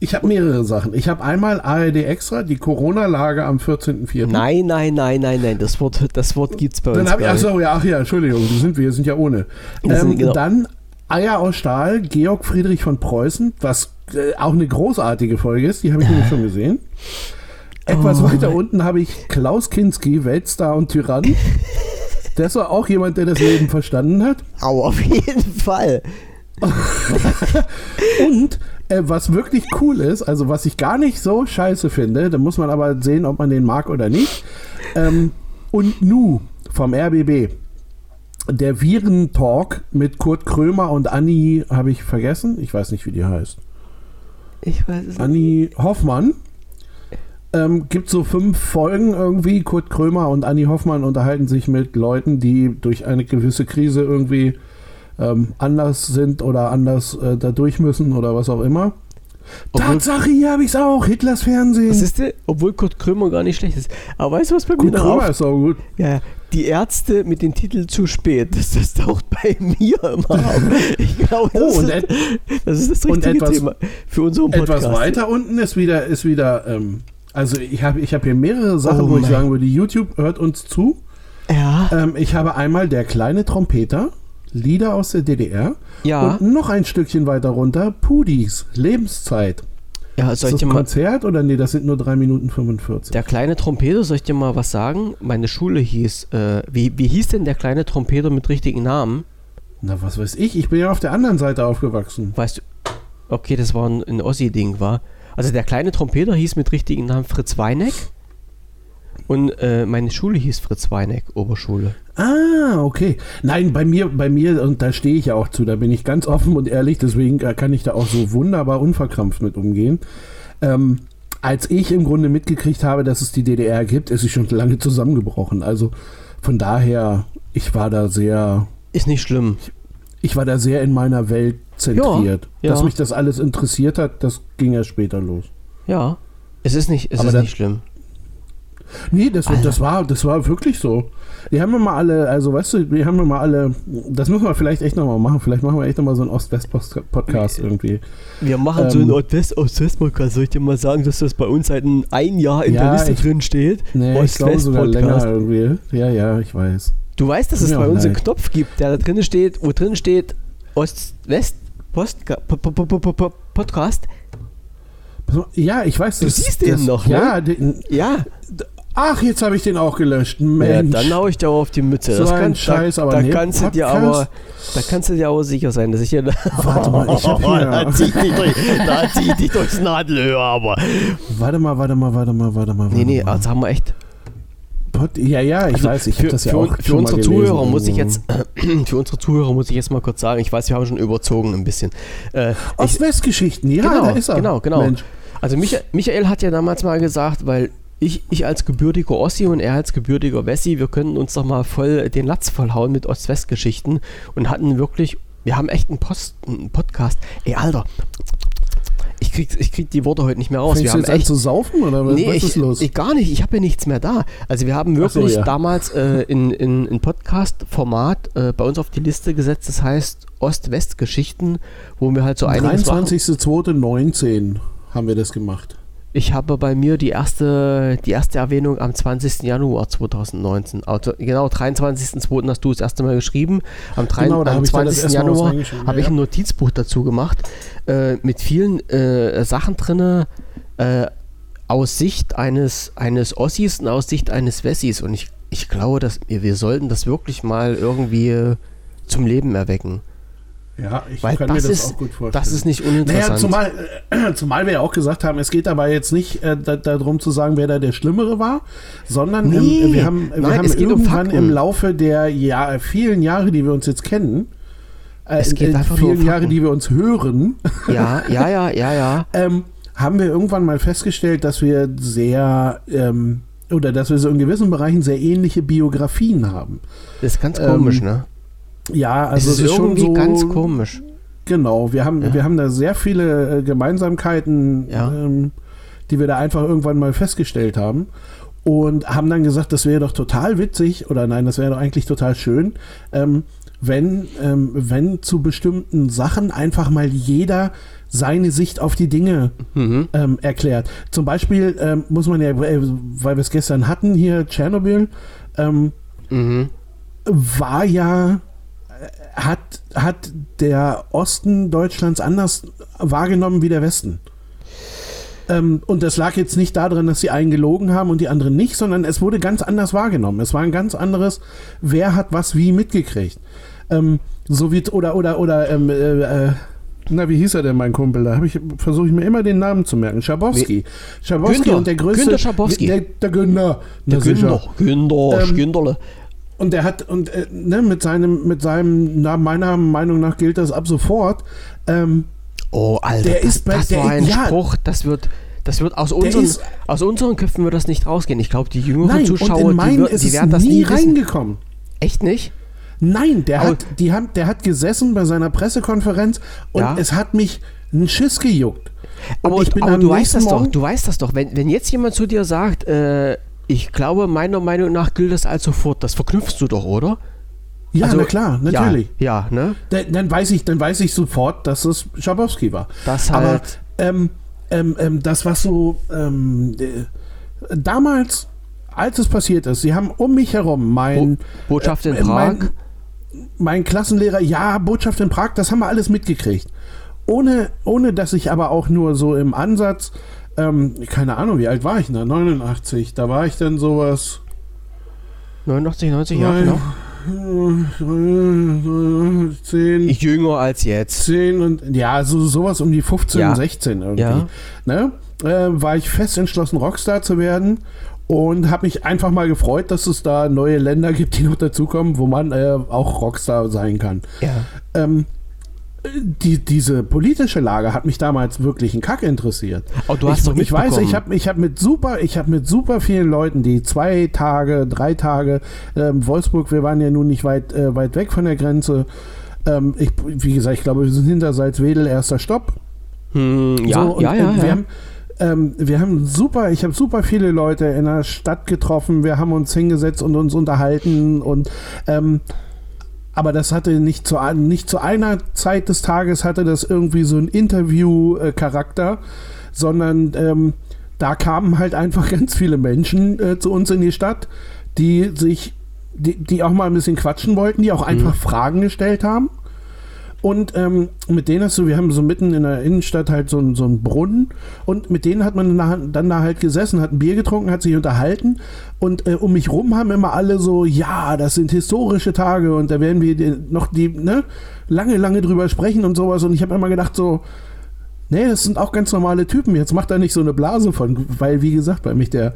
ich habe mehrere Sachen. Ich habe einmal ARD Extra, die Corona-Lage am 14.04. Nein, nein, nein, nein, nein. Das Wort, das Wort gibt's bei Dann uns ich, achso, ja, ach ja, Entschuldigung, die sind wir, sind ja ohne. Ähm, genau. Dann Eier aus Stahl, Georg Friedrich von Preußen, was äh, auch eine großartige Folge ist, die habe ich nämlich schon gesehen. Etwas Oh weiter unten habe ich Klaus Kinski, Weltstar und Tyrann. Das war auch jemand, der das Leben verstanden hat. Aber auf jeden Fall. Und äh, was wirklich cool ist, also was ich gar nicht so scheiße finde, da muss man aber sehen, ob man den mag oder nicht. Ähm, und Nu vom RBB. Der Viren-Talk mit Kurt Krömer und Anni, habe ich vergessen? Ich weiß nicht, wie die heißt. Ich weiß es nicht. Anni Hoffmann. Ähm, gibt so fünf Folgen irgendwie. Kurt Krömer und Anni Hoffmann unterhalten sich mit Leuten, die durch eine gewisse Krise irgendwie ähm, anders sind oder anders äh, da durch müssen oder was auch immer. Obwohl- Tatsache, hier habe ich es auch. Hitlers Fernsehen. Das ist obwohl Kurt Krömer gar nicht schlecht ist. Aber weißt du, was bei mir Kurt drauf? Krömer ist auch gut. Ja, die Ärzte mit dem Titel zu spät. Das, das taucht bei mir immer auf. Ich glaube, das, Oh, ist, et- das ist das richtige etwas- Thema für unseren Podcast. Etwas weiter unten ist wieder, ist wieder, ähm, also ich habe ich hab hier mehrere Sachen, Oh wo ich mein- sagen würde, YouTube hört uns zu. Ja, Ähm, ich habe einmal der kleine Trompeter, Lieder aus der DDR. ja, Und noch ein Stückchen weiter runter, Pudis, Lebenszeit. ja. Ist Soll ich das ein Konzert oder nee, das sind nur 3 Minuten 45. der kleine Trompeter, soll ich dir mal was sagen? Meine Schule hieß, äh, wie, wie hieß denn der kleine Trompeter mit richtigen Namen? Na, was weiß ich, ich bin ja auf der anderen Seite aufgewachsen. Weißt du, okay, das war ein, ein Ossi-Ding, war. Also der kleine Trompeter hieß mit richtigen Namen Fritz Weineck. Und äh, meine Schule hieß Fritz Weineck, Oberschule. Ah, okay. Nein, bei mir, bei mir, und da stehe ich ja auch zu, da bin ich ganz offen und ehrlich, deswegen äh, kann ich da auch so wunderbar unverkrampft mit umgehen. Ähm, als ich im Grunde mitgekriegt habe, dass es die DDR gibt, ist sie schon lange zusammengebrochen. Also von daher, ich war da sehr, Ist nicht schlimm. Ich war da sehr in meiner Welt zentriert. Ja, Dass ja. mich das alles interessiert hat, das ging ja später los. Ja. Es ist nicht, es Aber ist das- nicht schlimm. Nee, das, Alter. das, war, das war wirklich so. Die haben wir mal alle, also weißt du, die haben wir mal alle, das müssen wir vielleicht echt nochmal machen. Vielleicht machen wir echt nochmal so einen Ost-West-Podcast irgendwie. Wir machen Ähm, so einen Ost-West-Ost-West-Podcast. Soll ich dir mal sagen, dass das bei uns seit ein, Jahr in Ja, der Liste ich- drin steht? Nee, ich glaube sogar länger Ost-West-Podcast. irgendwie. Ja, ja, ich weiß. Du weißt, dass es bei uns einen. Knopf gibt, der da drin steht, wo drin steht Ost-West Podcast. Ja, ich weiß. Du siehst den noch, ne? Ja, den, Ja, ach, jetzt habe ich den auch gelöscht. ja Mensch. dann hau ich dir auf die Mütze. So das ein kann, Scheiß, da, aber da nee, kannst du dir aber, da kannst du dir aber sicher sein, dass ich hier. Warte mal, ich hab hier- da zieht dich durch, da dich durchs Nadelöhr, aber. warte mal, warte mal, warte mal, warte mal. Nee, nee, warte mal. also haben wir echt. Pod, ja, ja, ich Also weiß, ich für, habe das ja für, auch für unsere mal gelesen Zuhörer muss ich jetzt, für unsere Zuhörer muss ich jetzt mal kurz sagen, ich weiß, wir haben schon überzogen ein bisschen. Äh, ich, Ost-West-Geschichten, ja, genau, da ist er. genau, genau. Mensch. Also Micha Michael hat ja damals mal gesagt, weil ich, ich als gebürtiger Ossi und er als gebürtiger Wessi, wir könnten uns doch mal voll den Latz vollhauen mit Ost-West-Geschichten und hatten wirklich, wir haben echt einen, Post, einen Podcast. Ey, Alter, ich krieg, ich krieg die Worte heute nicht mehr raus. Fängst wir du haben jetzt an echt zu saufen oder was, Nee, was ich, ist los? ich gar nicht. Ich habe ja nichts mehr da. Also wir haben Ach so, wirklich ja. damals äh, in, in, in Podcast-Format äh, bei uns auf die Liste gesetzt. Das heißt Ost-West-Geschichten, wo wir halt so einiges machen. 23.02.19 haben wir das gemacht. Ich habe bei mir die erste, die erste Erwähnung am 20. Januar 2019. Also genau, 23.02. hast du das erste Mal geschrieben. Am, drei- Genau, da am hab ich da das 20. erste Mal was Januar habe ich ein Notizbuch dazu gemacht äh, mit vielen äh, Sachen drin äh, aus Sicht eines, eines Ossis und aus Sicht eines Wessis. Und ich, ich glaube, dass wir, wir sollten das wirklich mal irgendwie zum Leben erwecken. Ja, ich Weil kann das, mir das ist, auch gut vorstellen. das ist nicht Naja, uninteressant. zumal, äh, zumal wir ja auch gesagt haben, es geht dabei jetzt nicht äh, da, darum zu sagen, wer da der Schlimmere war, sondern Nee, ähm, wir haben, wir nein, haben um irgendwann Fakten. im Laufe der Jahr, vielen Jahre, die wir uns jetzt kennen, äh, Es geht äh, einfach nur um vielen Jahre, die wir uns hören, ja, ja, ja, ja, ja. ähm, haben wir irgendwann mal festgestellt, dass wir sehr ähm, oder dass wir so in gewissen Bereichen sehr ähnliche Biografien haben. Das ist ganz Ähm, komisch, ne? Ja, also es ist, irgendwie schon so, ganz komisch. Genau, wir haben, Ja. wir haben da sehr viele äh, Gemeinsamkeiten, Ja. ähm, die wir da einfach irgendwann mal festgestellt haben. Und haben dann gesagt, das wäre doch total witzig, oder nein, das wäre doch eigentlich total schön, ähm, wenn, ähm, wenn zu bestimmten Sachen einfach mal jeder seine Sicht auf die Dinge Mhm. ähm, erklärt. Zum Beispiel ähm, muss man ja, äh, weil wir es gestern hatten, hier Tschernobyl, ähm, Mhm. war ja, hat, hat der Osten Deutschlands anders wahrgenommen wie der Westen. Ähm, und das lag jetzt nicht daran, dass die einen gelogen haben und die anderen nicht, sondern es wurde ganz anders wahrgenommen. Es war ein ganz anderes, wer hat was wie mitgekriegt. Ähm, so wie, oder, oder, oder, ähm, äh, äh, na, wie hieß er denn, mein Kumpel? Da versuche ich mir immer den Namen zu merken. Schabowski. Schabowski und der größte. Günther Schabowski. Der, der Günther. Der. Günther, Günther, Ähm, Günterle. Und der hat, und äh, ne, mit seinem, mit seinem, na, meiner Meinung nach gilt das ab sofort. Ähm, Oh, Alter, der das, ist bei- das der- war ein ja. Spruch, das wird, das wird aus unseren, ist- aus unseren Köpfen wird das nicht rausgehen. Ich glaube, die jüngeren nein, Zuschauer, die, wir- ist die werden das nie nie wissen. reingekommen. Echt nicht? Nein, der Aber- hat, die haben, der hat gesessen bei seiner Pressekonferenz und Ja. es hat mich ein Schiss gejuckt. Und Aber, ich bin aber du weißt das doch, du weißt das doch. Wenn, wenn jetzt jemand zu dir sagt, äh, ich glaube, meiner Meinung nach gilt das als sofort, das verknüpfst du doch, oder? Ja, Also, na klar, natürlich. Ja, ja ne? Dann, dann weiß ich, dann weiß ich sofort, dass es Schabowski war. Das Aber halt. ähm, ähm, ähm, das was so ähm, äh, damals, als es passiert ist, sie haben um mich herum mein Bo Botschaft in äh, Prag. Mein, mein Klassenlehrer, ja, Botschaft in Prag, das haben wir alles mitgekriegt. Ohne, ohne dass ich aber auch nur so im Ansatz, ähm, keine Ahnung, wie alt war ich da? 89. Da war ich dann sowas. 89, 90, ja, Nein. genau. 10, Jünger als jetzt. 10 und ja, so sowas um die 15, Ja. 16 irgendwie. Ja. Ne? Äh, war ich fest entschlossen, Rockstar zu werden und habe mich einfach mal gefreut, dass es da neue Länder gibt, die noch dazukommen, wo man äh, auch Rockstar sein kann. Ja. Ähm, die, diese politische Lage hat mich damals wirklich ein Kack interessiert. Oh, du hast ich, doch ich weiß, ich habe ich hab mit super, ich habe mit super vielen Leuten, die zwei Tage, drei Tage, ähm, Wolfsburg, wir waren ja nun nicht weit, äh, weit weg von der Grenze. Ähm, ich, wie gesagt, ich glaube, wir sind hinter Salzwedel erster Stopp. Hm, ja, So, und, ja, ja, äh, ja. Wir haben, ähm, wir haben super, ich habe super viele Leute in der Stadt getroffen. Wir haben uns hingesetzt und uns unterhalten und ähm, aber das hatte nicht zu, nicht zu einer Zeit des Tages hatte das irgendwie so ein Interview-Charakter, sondern ähm, da kamen halt einfach ganz viele Menschen äh, zu uns in die Stadt, die sich, die, die auch mal ein bisschen quatschen wollten, die auch einfach Fragen gestellt haben. Und ähm, mit denen hast du, wir haben so mitten in der Innenstadt halt so, so einen Brunnen. Und mit denen hat man dann, da halt gesessen, hat ein Bier getrunken, hat sich unterhalten. Und äh, um mich rum haben immer alle so, ja, das sind historische Tage und da werden wir noch die, ne, lange, lange drüber sprechen und sowas. Und ich habe immer gedacht so, nee, das sind auch ganz normale Typen, jetzt macht da nicht so eine Blase von, weil wie gesagt, bei mich der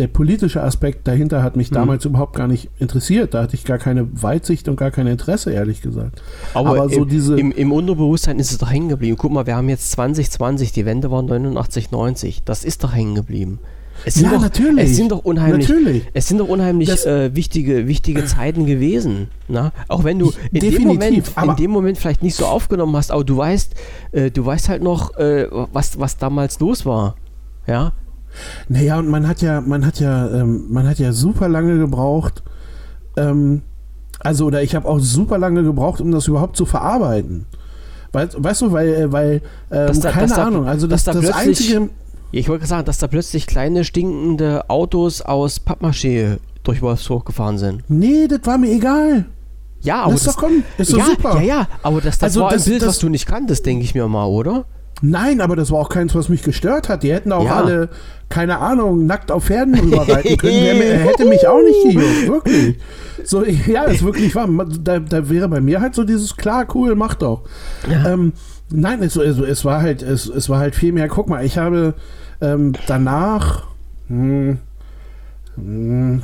der politische Aspekt dahinter hat mich mhm. damals überhaupt gar nicht interessiert. Da hatte ich gar keine Weitsicht und gar kein Interesse, ehrlich gesagt. Aber, Aber so im, diese. Im, Im Unterbewusstsein ist es doch hängen geblieben. Guck mal, wir haben jetzt 2020, die Wende war 89, 90. Das ist doch hängen geblieben. Es sind, ja, doch, natürlich. Es sind doch unheimlich, natürlich. Es sind doch unheimlich äh, wichtige, wichtige Zeiten gewesen. Na? Auch wenn du in dem, Moment, in dem Moment vielleicht nicht so aufgenommen hast, aber du weißt, äh, du weißt halt noch, äh, was, was damals los war. Ja, naja, und man hat ja, man hat ja, ähm, man hat ja super lange gebraucht, ähm, also, oder ich habe auch super lange gebraucht, um das überhaupt zu verarbeiten. Weißt, weißt du, weil, äh, weil ähm, da, keine Ahnung, also das, da das einzige. Ich wollte sagen, dass da plötzlich kleine stinkende Autos aus Pappmaché durch Wolfsburg gefahren sind. Nee, das war mir egal. Ja, aber das, das ist doch, komm, ist ja, super. Ja, ja, aber das, das also war das, ein Bild, was du nicht kanntest, denke ich mir mal, oder? Nein, aber das war auch keins, was mich gestört hat. Die hätten auch ja. alle, keine Ahnung, nackt auf Pferden rüberreiten können. Er hätte mich auch nicht gejuckt, wirklich. So, ja, das ist wirklich wahr. Da, da wäre bei mir halt so dieses, klar, cool, mach doch. Ja. Ähm, nein, es, es, es, war halt, es, es war halt viel mehr. Guck mal, ich habe ähm, danach, hm,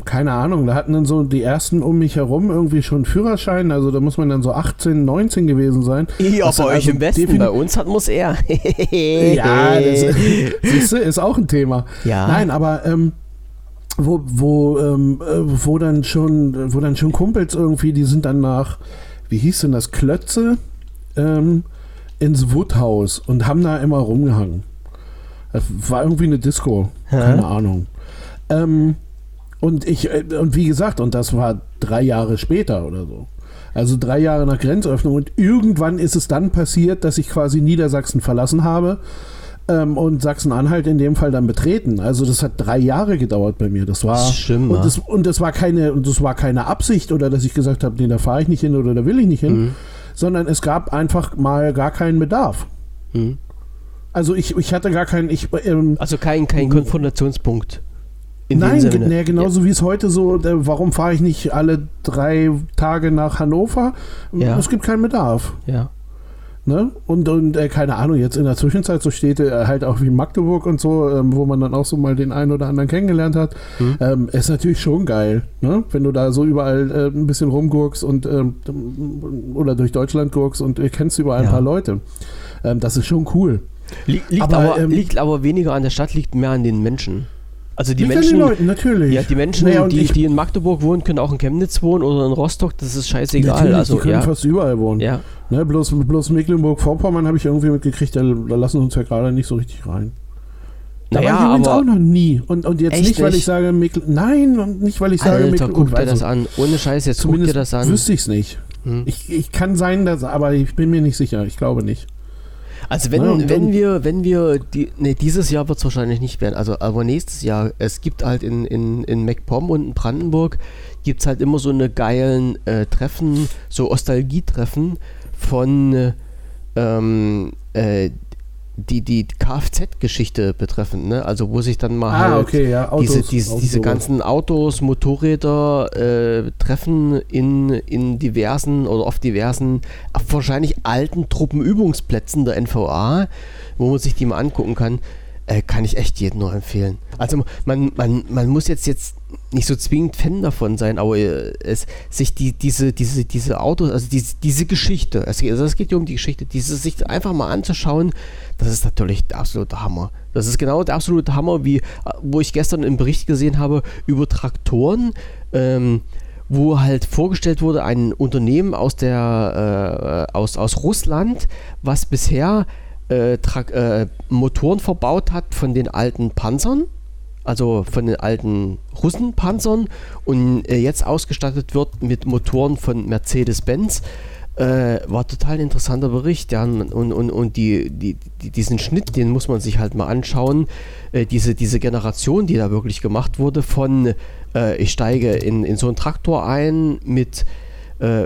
keine Ahnung, da hatten dann so die ersten um mich herum irgendwie schon Führerschein, also da muss man dann so 18, 19 gewesen sein. Ja, bei euch also im Westen, bei uns hat muss er. ja, das siehst du, ist auch ein Thema. Ja. Nein, aber ähm, wo, wo, ähm, äh, wo dann schon, wo dann schon Kumpels irgendwie, die sind dann nach, wie hieß denn das, Klötze ähm, ins Woodhaus und haben da immer rumgehangen. Das war irgendwie eine Disco, keine Ahnung. Ähm, und ich, äh, und wie gesagt, und das war drei Jahre später oder so. Also drei Jahre nach Grenzöffnung. Und irgendwann ist es dann passiert, dass ich quasi Niedersachsen verlassen habe ähm, und Sachsen-Anhalt in dem Fall dann betreten. Also das hat drei Jahre gedauert bei mir. Das war das schlimm, und, das, und das war keine und das war keine Absicht oder dass ich gesagt habe, nee, da fahre ich nicht hin oder da will ich nicht hin, mhm. sondern es gab einfach mal gar keinen Bedarf. Mhm. Also ich, ich hatte gar keinen. Ich, ähm, also kein, kein Konfrontationspunkt. In Nein, nee, genauso ja. wie es heute so, warum fahre ich nicht alle drei Tage nach Hannover? Ja. Es gibt keinen Bedarf. Ja. Ne? Und, und äh, keine Ahnung, jetzt in der Zwischenzeit so steht äh, halt auch wie Magdeburg und so, ähm, wo man dann auch so mal den einen oder anderen kennengelernt hat, mhm. ähm, ist natürlich schon geil, ne? wenn du da so überall äh, ein bisschen rumgurkst und ähm, oder durch Deutschland gurkst und äh, kennst überall ja. ein paar Leute. Ähm, das ist schon cool. Liegt, liegt aber, aber, ähm, liegt aber weniger an der Stadt, liegt mehr an den Menschen. Also die Nicht Menschen, Leuten, natürlich. Ja, die Menschen, naja, die, die in Magdeburg wohnen, können auch in Chemnitz wohnen oder in Rostock. Das ist scheißegal. Natürlich, also, die können ja. fast überall wohnen. Ja. Ne, bloß, bloß Mecklenburg-Vorpommern habe ich irgendwie mitgekriegt, da, lassen uns ja gerade nicht so richtig rein. Da naja, war ich übrigens auch noch nie. Und, und jetzt nicht, weil ich sage, Meckl nein, und nicht, weil ich sage, Alter, Mecklenburg. guck dir das an. Ohne Scheiß, jetzt guck dir das an. wüsste ich es nicht. Hm. Ich, ich kann sein, dass, aber ich bin mir nicht sicher. Ich glaube nicht. Also wenn, ja, wenn wir, wenn wir, die, nee, dieses Jahr wird es wahrscheinlich nicht werden, also aber nächstes Jahr, es gibt halt in, in, in MacPom und in Brandenburg, gibt es halt immer so eine geilen äh, Treffen, so Ostalgie-Treffen von äh, ähm, äh, die, die Kfz-Geschichte betreffend, ne? Also wo sich dann mal ah, halt okay, ja. Autos, diese, diese, diese ganzen Autos, Motorräder äh, treffen in, in diversen oder auf diversen, wahrscheinlich alten Truppenübungsplätzen der NVA, wo man sich die mal angucken kann äh, kann ich echt jedem nur empfehlen. Also man, man, man muss jetzt, jetzt nicht so zwingend Fan davon sein, aber äh, es, sich die, diese, diese, diese Autos, also diese, diese Geschichte, es geht, also es geht ja um die Geschichte, diese sich einfach mal anzuschauen, das ist natürlich der absolute Hammer. Das ist genau der absolute Hammer, wie wo ich gestern im Bericht gesehen habe über Traktoren. Ähm, wo halt vorgestellt wurde, ein Unternehmen aus der äh, aus, aus Russland, was bisher äh, äh, Motoren verbaut hat von den alten Panzern, also von den alten Russenpanzern und äh, jetzt ausgestattet wird mit Motoren von Mercedes-Benz. Äh, war total interessanter Bericht, ja, und, und, und die, die, die, diesen Schnitt, den muss man sich halt mal anschauen. Äh, diese, diese Generation, die da wirklich gemacht wurde, von äh, ich steige in, in so einen Traktor ein mit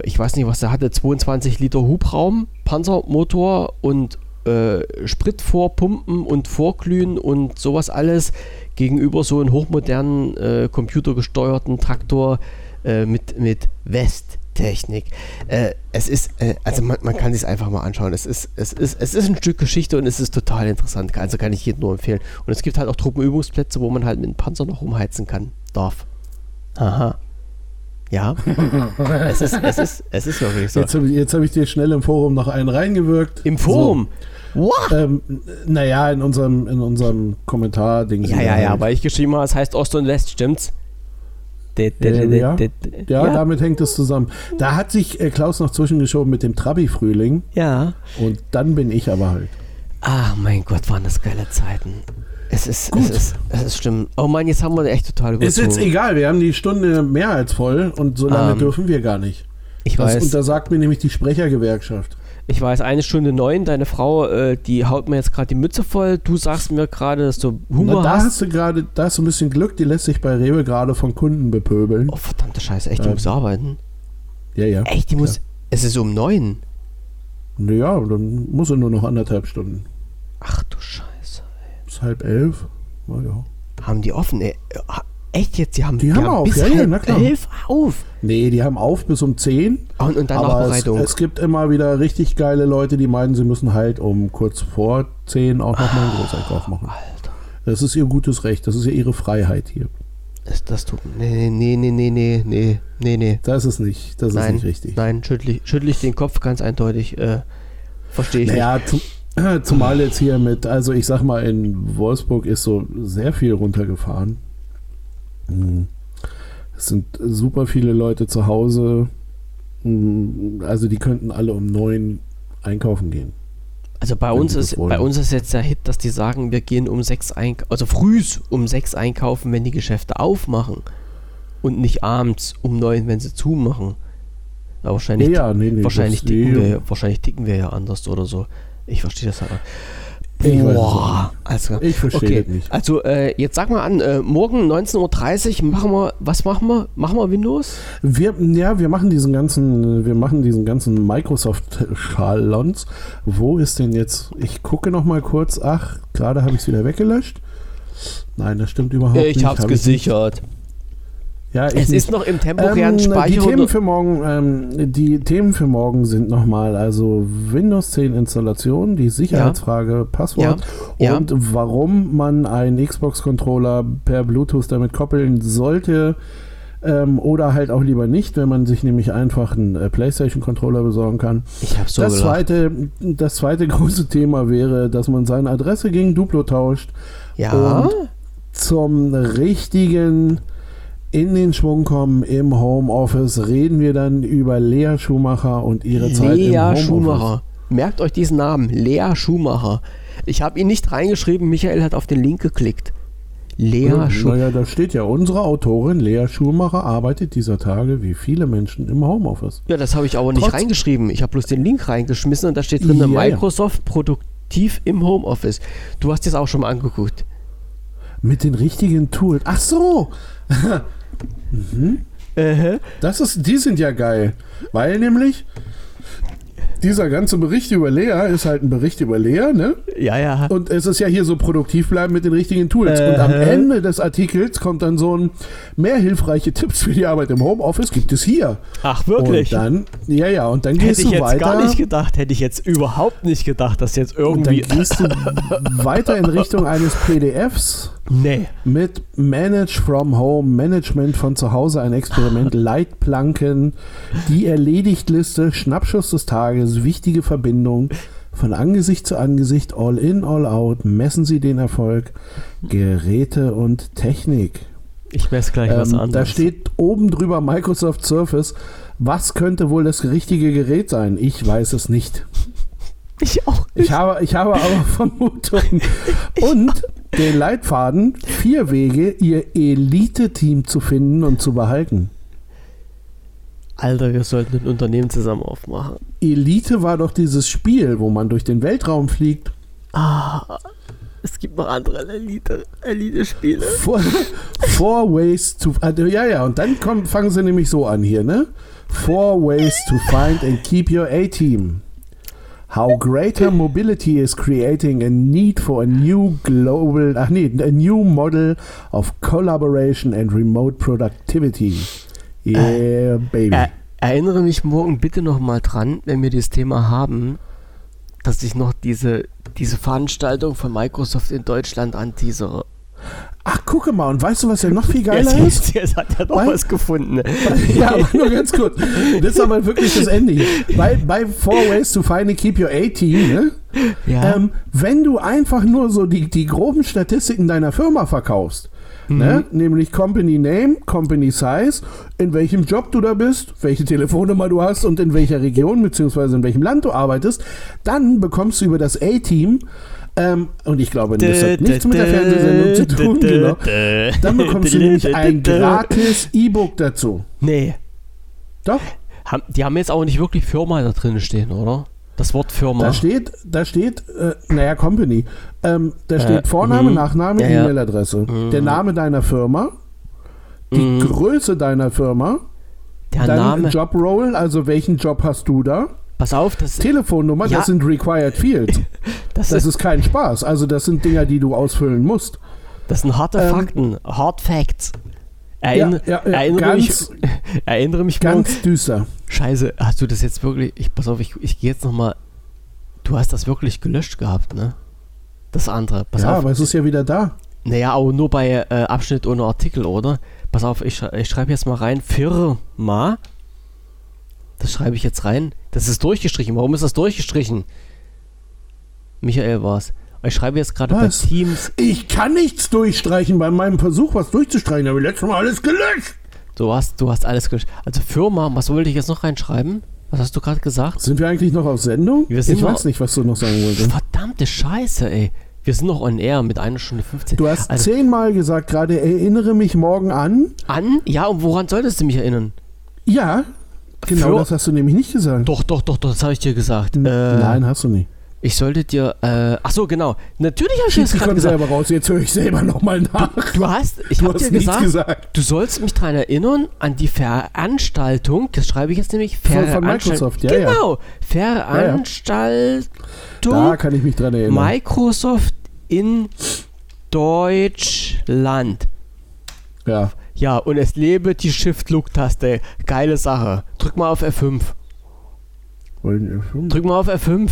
ich weiß nicht, was der hatte, 22 Liter Hubraum, Panzermotor und äh, Sprit vorpumpen und vorglühen und sowas alles gegenüber so einem hochmodernen, äh, computergesteuerten Traktor äh, mit, mit Westtechnik. Äh, es ist, äh, also man, man kann sich einfach mal anschauen. Es ist, es, ist, es ist ein Stück Geschichte und es ist total interessant. Also kann ich jedem nur empfehlen. Und es gibt halt auch Truppenübungsplätze, wo man halt mit einem Panzer noch umheizen kann. Darf. Aha. Ja. es, ist, es, ist, es ist wirklich so. Jetzt habe ich, hab ich dir schnell im Forum noch einen reingewirkt. Im Forum? So. What? Ähm, naja, in unserem, in unserem Kommentar-Ding. Ja, ja, ja, weil ich geschrieben habe, es heißt Ost und West, stimmt's? Ja, ja, ja, damit hängt es zusammen. Da hat sich äh, Klaus noch zwischengeschoben mit dem Trabi-Frühling. Ja. Und dann bin ich aber halt. Ach mein Gott, waren das geile Zeiten. Es ist, Gut. es ist, es ist schlimm. Oh Mann, jetzt haben wir echt total überzogen. Ist jetzt egal, wir haben die Stunde mehr als voll und so lange um, ähm, dürfen wir gar nicht. Ich das weiß. untersagt mir nämlich die Sprechergewerkschaft. Ich weiß, eine Stunde neun, deine Frau, äh, die haut mir jetzt gerade die Mütze voll. Du sagst mir gerade, dass du Hunger Na, da hast. hast du gerade, da hast du ein bisschen Glück, die lässt sich bei Rewe gerade von Kunden bepöbeln. Oh, verdammte Scheiße, echt, die ähm, muss arbeiten? Ja, ja. Echt, die muss, ja. es ist um neun? Naja, dann muss sie nur noch anderthalb Stunden. Ach du Scheiße. Bis halb elf. Na ja. Haben die offen? Ey. Echt jetzt? Die haben, die, die haben, haben auf, bis ja, halb ja, elf auf? Nee, die haben auf bis um zehn. Und, und dann Nachbereitung. Es, es, gibt immer wieder richtig geile Leute, die meinen, sie müssen halt um kurz vor zehn auch nochmal einen Großeinkauf machen. Alter. Das ist ihr gutes Recht. Das ist ja ihre Freiheit hier. Das, das tut. Nee, nee, nee, nee, nee, nee, nee, nee. Das ist nicht, das nein, ist nicht richtig. Nein, schüttle ich, schüttel ich den Kopf ganz eindeutig. Äh, Verstehe ich naja, nicht. Zu, Zumal jetzt hier mit, also ich sag mal, in Wolfsburg ist so sehr viel runtergefahren. Hm. Es sind super viele Leute zu Hause. Hm, also die könnten alle um neun einkaufen gehen. Also bei uns ist bei uns ist jetzt der Hit, dass die sagen, wir gehen um sechs einkaufen, also frühs um sechs einkaufen, wenn die Geschäfte aufmachen und nicht abends um neun, wenn sie zumachen. Aber wahrscheinlich, ja, ja, nee, nee, wahrscheinlich, ticken wir, wahrscheinlich ticken wir ja anders oder so. Ich verstehe das halt. Ich, Boah, also, ich verstehe okay. das nicht. Also äh, jetzt sag mal an, äh, morgen 19.30 Uhr machen wir, was machen wir? Machen wir Windows? Wir, ja, wir machen diesen ganzen, wir machen diesen ganzen Microsoft-Schalons. Wo ist denn jetzt? Ich gucke noch mal kurz. Ach, gerade habe ich es wieder weggelöscht. Nein, das stimmt überhaupt ich nicht. Ich habe es gesichert. Ja, es nicht. ist noch im temporären ähm, Speicher. Die Themen für morgen, ähm, die Themen für morgen sind nochmal also Windows 10 Installation, die Sicherheitsfrage, ja. Passwort ja. und ja. warum man einen Xbox-Controller per Bluetooth damit koppeln sollte. Ähm, oder halt auch lieber nicht, wenn man sich nämlich einfach einen äh, PlayStation-Controller besorgen kann. Ich habe so das zweite, das zweite große Thema wäre, dass man seine Adresse gegen Duplo tauscht. Ja. Und zum richtigen in den Schwung kommen im Homeoffice, reden wir dann über Lea Schumacher und ihre Lea Zeit im Homeoffice. Schumacher. Merkt euch diesen Namen, Lea Schumacher. Ich habe ihn nicht reingeschrieben, Michael hat auf den Link geklickt. Lea ja, Schumacher. Naja, da steht ja, unsere Autorin Lea Schumacher arbeitet dieser Tage wie viele Menschen im Homeoffice. Ja, das habe ich aber nicht Trotz reingeschrieben. Ich habe bloß den Link reingeschmissen und da steht drin, ja, Microsoft ja. produktiv im Homeoffice. Du hast das auch schon mal angeguckt. Mit den richtigen Tools. Ach so. Mhm. Uh Das ist, die sind ja geil. Weil nämlich dieser ganze Bericht über Lea ist halt ein Bericht über Lea, ne? Ja, ja. Und es ist ja hier so produktiv bleiben mit den richtigen Tools. Äh, und am Ende des Artikels kommt dann so ein mehr hilfreiche Tipps für die Arbeit im Homeoffice gibt es hier. Ach, wirklich? Und dann, ja, ja, und dann hätte gehst du weiter. Hätte ich jetzt gar nicht gedacht, hätte ich jetzt überhaupt nicht gedacht, dass jetzt irgendwie. Und dann gehst du weiter in Richtung eines PDFs Nee. Mit Manage from Home, Management von zu Hause, ein Experiment, Leitplanken, die Erledigtliste, Schnappschuss des Tages, wichtige Verbindung, von Angesicht zu Angesicht, all in, all out, messen Sie den Erfolg, Geräte und Technik. Ich messe gleich ähm, was anderes. Da steht oben drüber Microsoft Surface. Was könnte wohl das richtige Gerät sein? Ich weiß es nicht. Ich auch nicht. Ich habe, ich habe aber Vermutungen. Und den Leitfaden, vier Wege, ihr Elite-Team zu finden und zu behalten. Alter, wir sollten ein Unternehmen zusammen aufmachen. Elite war doch dieses Spiel, wo man durch den Weltraum fliegt. Ah. Es gibt noch andere Elite- Elite-Spiele. Four, four ways to. Also, ja, ja, und dann kommen, fangen sie nämlich so an hier, ne? Four ways to find and keep your A-Team. How greater mobility is creating a need for a new global, ach nee, a new model of collaboration and remote productivity. Yeah, baby. Er, erinnere mich morgen bitte noch mal dran, wenn wir dieses Thema haben, dass ich noch diese, diese Veranstaltung von Microsoft in Deutschland anteasere. Ach, gucke mal, und weißt du, was ja noch viel geiler Jetzt, ist? jetzt hat er doch Weil- was gefunden. ja, aber nur ganz kurz. Das ist aber wirklich das Ende hier. Bei, bei Four Ways to Find and Keep Your A-Team, ne? Ja. Ähm, wenn du einfach nur so die, die groben Statistiken deiner Firma verkaufst, ne? nämlich Company Name, Company Size, in welchem Job du da bist, welche Telefonnummer du hast und in welcher Region bzw. in welchem Land du arbeitest, dann bekommst du über das A-Team, ähm, und ich glaube, das hat nichts mit der Fernsehsendung zu tun, genau. Dann bekommst du nämlich ein gratis E-Book dazu. Nee. Doch, die haben jetzt auch nicht wirklich Firma da drin stehen, oder? Das Wort Firma. da steht, da steht, äh, naja, Company. Ähm, da Äh, steht Vorname, mhm. Nachname, Ja, ja. E-Mail-Adresse. Der Name deiner Firma, die Mhm. Größe deiner Firma, Der dein Name. Job-Role, also welchen Job hast du da, Pass auf, das, Telefonnummer, Ja. das sind Required Fields. das, Das ist, kein Spaß. Also das sind Dinger, die du ausfüllen musst. das sind harte ähm, Fakten. Hard Facts. Erinner, Ja, ja, erinnere, mich, ganz- erinnere mich. Ganz düster. Scheiße, hast du das jetzt wirklich. Ich, pass auf, ich, ich gehe jetzt nochmal. Du hast das wirklich gelöscht gehabt, ne? Das andere. Pass ja, auf. aber es ist ja wieder da. Naja, aber nur bei äh, Abschnitt ohne Artikel, oder? Pass auf, ich, ich schreibe jetzt mal rein. Firma. Das schreibe ich jetzt rein. Das ist durchgestrichen. Warum ist das durchgestrichen? Michael war's. Ich schreibe jetzt gerade bei? Teams. Ich kann nichts durchstreichen bei meinem Versuch, was durchzustreichen. Habe ich letztes Mal alles gelöscht. Du hast, du hast alles gelöscht. Also Firma, was wollte ich jetzt noch reinschreiben? Was hast du gerade gesagt? Sind wir eigentlich noch auf Sendung? Ich weiß nicht, was du noch sagen wolltest. Verdammte Scheiße, ey. Wir sind noch on air mit einer Stunde 15. Du hast also, zehnmal gesagt gerade, erinnere mich morgen an. an? Ja, und woran solltest du mich erinnern? Ja, genau Für- das hast du nämlich nicht gesagt. Doch, doch, doch, doch, das habe ich dir gesagt. Äh, Nein, hast du nicht. Ich sollte dir, äh, ach so, genau. Natürlich habe ich Schieb das gerade von gesagt. selber raus, jetzt höre ich selber nochmal nach. Du hast, ich Du habe dir gesagt, gesagt. du sollst mich daran erinnern an die Veranstaltung, das schreibe ich jetzt nämlich, Von- von Veranstalt- Microsoft, ja, ja. Genau, Veranstaltung Da kann ich mich dran erinnern. Microsoft in Deutschland. Ja. Ja, und es lebe die Shift-Look-Taste. Geile Sache. Drück mal auf F5. Wollen- Drück mal auf F5.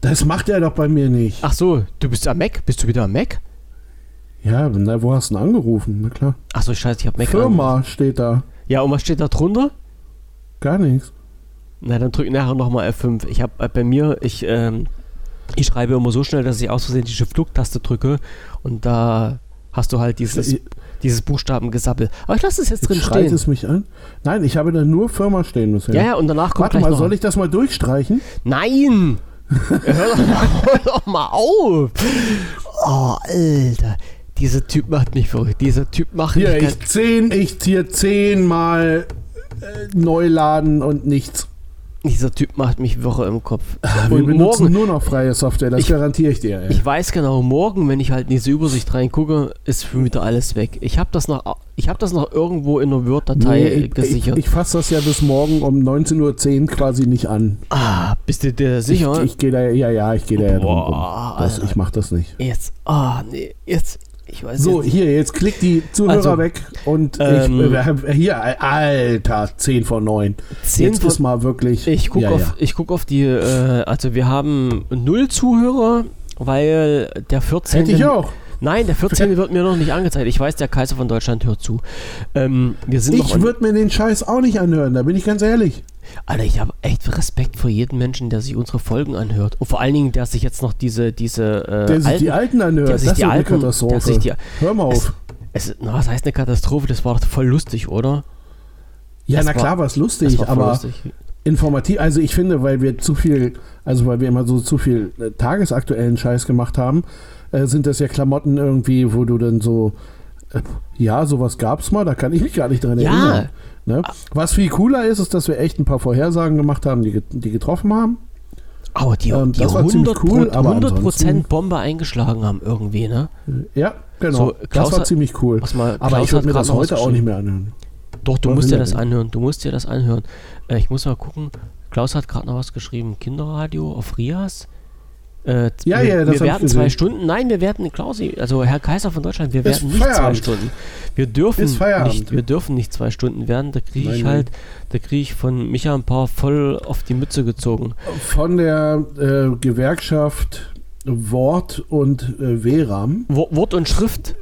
Das macht er doch bei mir nicht. Ach so, du bist am Mac? Bist du wieder am Mac? Ja, na, wo hast du denn angerufen? Na klar. Ach so, scheiße, ich hab Mac. Firma steht da. Ja, und was steht da drunter? Gar nichts. Na, dann drück nachher nochmal F5. Ich habe äh, bei mir, ich, ähm, ich schreibe immer so schnell, dass ich aus Versehen die Shift-Look-Taste drücke und da hast du halt dieses, dieses Buchstabengesabbel. Aber ich lasse es jetzt drin Schreit stehen. es mich an? Nein, ich habe da nur Firma stehen bisher. Ja, ja, und danach kommt Warte mal, soll ich das mal durchstreichen? Nein! hör, doch mal, hör doch mal auf! Oh, Alter. Dieser Typ macht mich verrückt. Dieser Typ macht Hier, mich ich zehn, ich hier zehnmal äh, neu laden und nichts. Dieser Typ macht mich Woche im Kopf. Wir Und benutzen morgen, nur noch freie Software, das Ich- garantiere ich dir. Ey. ich weiß genau, morgen, wenn ich halt in diese Übersicht reingucke, ist für mich wieder alles weg. Ich habe das noch, ich habe das noch irgendwo in einer Word-Datei Nee, ich, gesichert. ich, ich fasse das ja bis morgen um 19.10 Uhr quasi nicht an. ah, bist du dir sicher? Ich, ich gehe da, ja, ja, ich gehe da ja drum rum. Boah, Das, ich mach das nicht. jetzt, ah, nee, jetzt, ich weiß So, jetzt. hier, jetzt klickt die Zuhörer Also, weg und ähm, ich, äh, hier, Alter, 10 von 9. 10 jetzt von- ist mal wirklich. Ich gucke ja, auf, ja. ich guck auf die, äh, also wir haben null Zuhörer, weil der 14. Hätte ich auch. Nein, der 14. wird mir noch nicht angezeigt. Ich weiß, der Kaiser von Deutschland hört zu. Ähm, wir sind Ich würde mir den Scheiß auch nicht anhören, da bin ich ganz ehrlich. Alter, ich habe echt Respekt vor jedem Menschen, der sich unsere Folgen anhört. Und vor allen Dingen, der sich jetzt noch diese, diese äh, Der sich alten, die Alten anhört, der das sich ist die eine alten, der Katastrophe. die, Hör mal auf. es, na, was heißt eine Katastrophe? Das war doch voll lustig, oder? ja, das na war- klar, war es Das lustig, war aber lustig. informativ. Also ich finde, weil wir zu viel, also weil wir immer so zu viel äh, tagesaktuellen Scheiß gemacht haben, äh, sind das ja Klamotten irgendwie, wo du dann so, äh, ja, sowas gab's mal, da kann ich mich gar nicht dran Ja. erinnern. Ne? Was viel cooler ist, ist, dass wir echt ein paar Vorhersagen gemacht haben, die, get- die getroffen haben. Aber die, Ähm, die das war 100%, ziemlich cool, aber 100 ansonsten- Bombe eingeschlagen haben irgendwie, ne? Ja, genau. So, Klaus das war hat- ziemlich cool. Mal, Aber Klaus ich würde mir das heute auch nicht mehr anhören. Doch, du Was musst dir das anhören. Du musst dir das anhören. Äh, ich muss mal gucken. Klaus hat gerade noch was geschrieben. Kinderradio auf Rias. Äh, Ja, wir, ja, das wir werden zwei. Stunden. Nein, wir werden Klausi, also Herr Kaiser von Deutschland, wir werden nicht zwei. Stunden. Wir dürfen nicht, wir dürfen nicht zwei Stunden werden. Da kriege ich Nein, halt, da kriege ich von Micha ein paar voll auf die Mütze gezogen. Von der äh, Gewerkschaft Wort und äh, Veram. Wo- Wort und Schrift.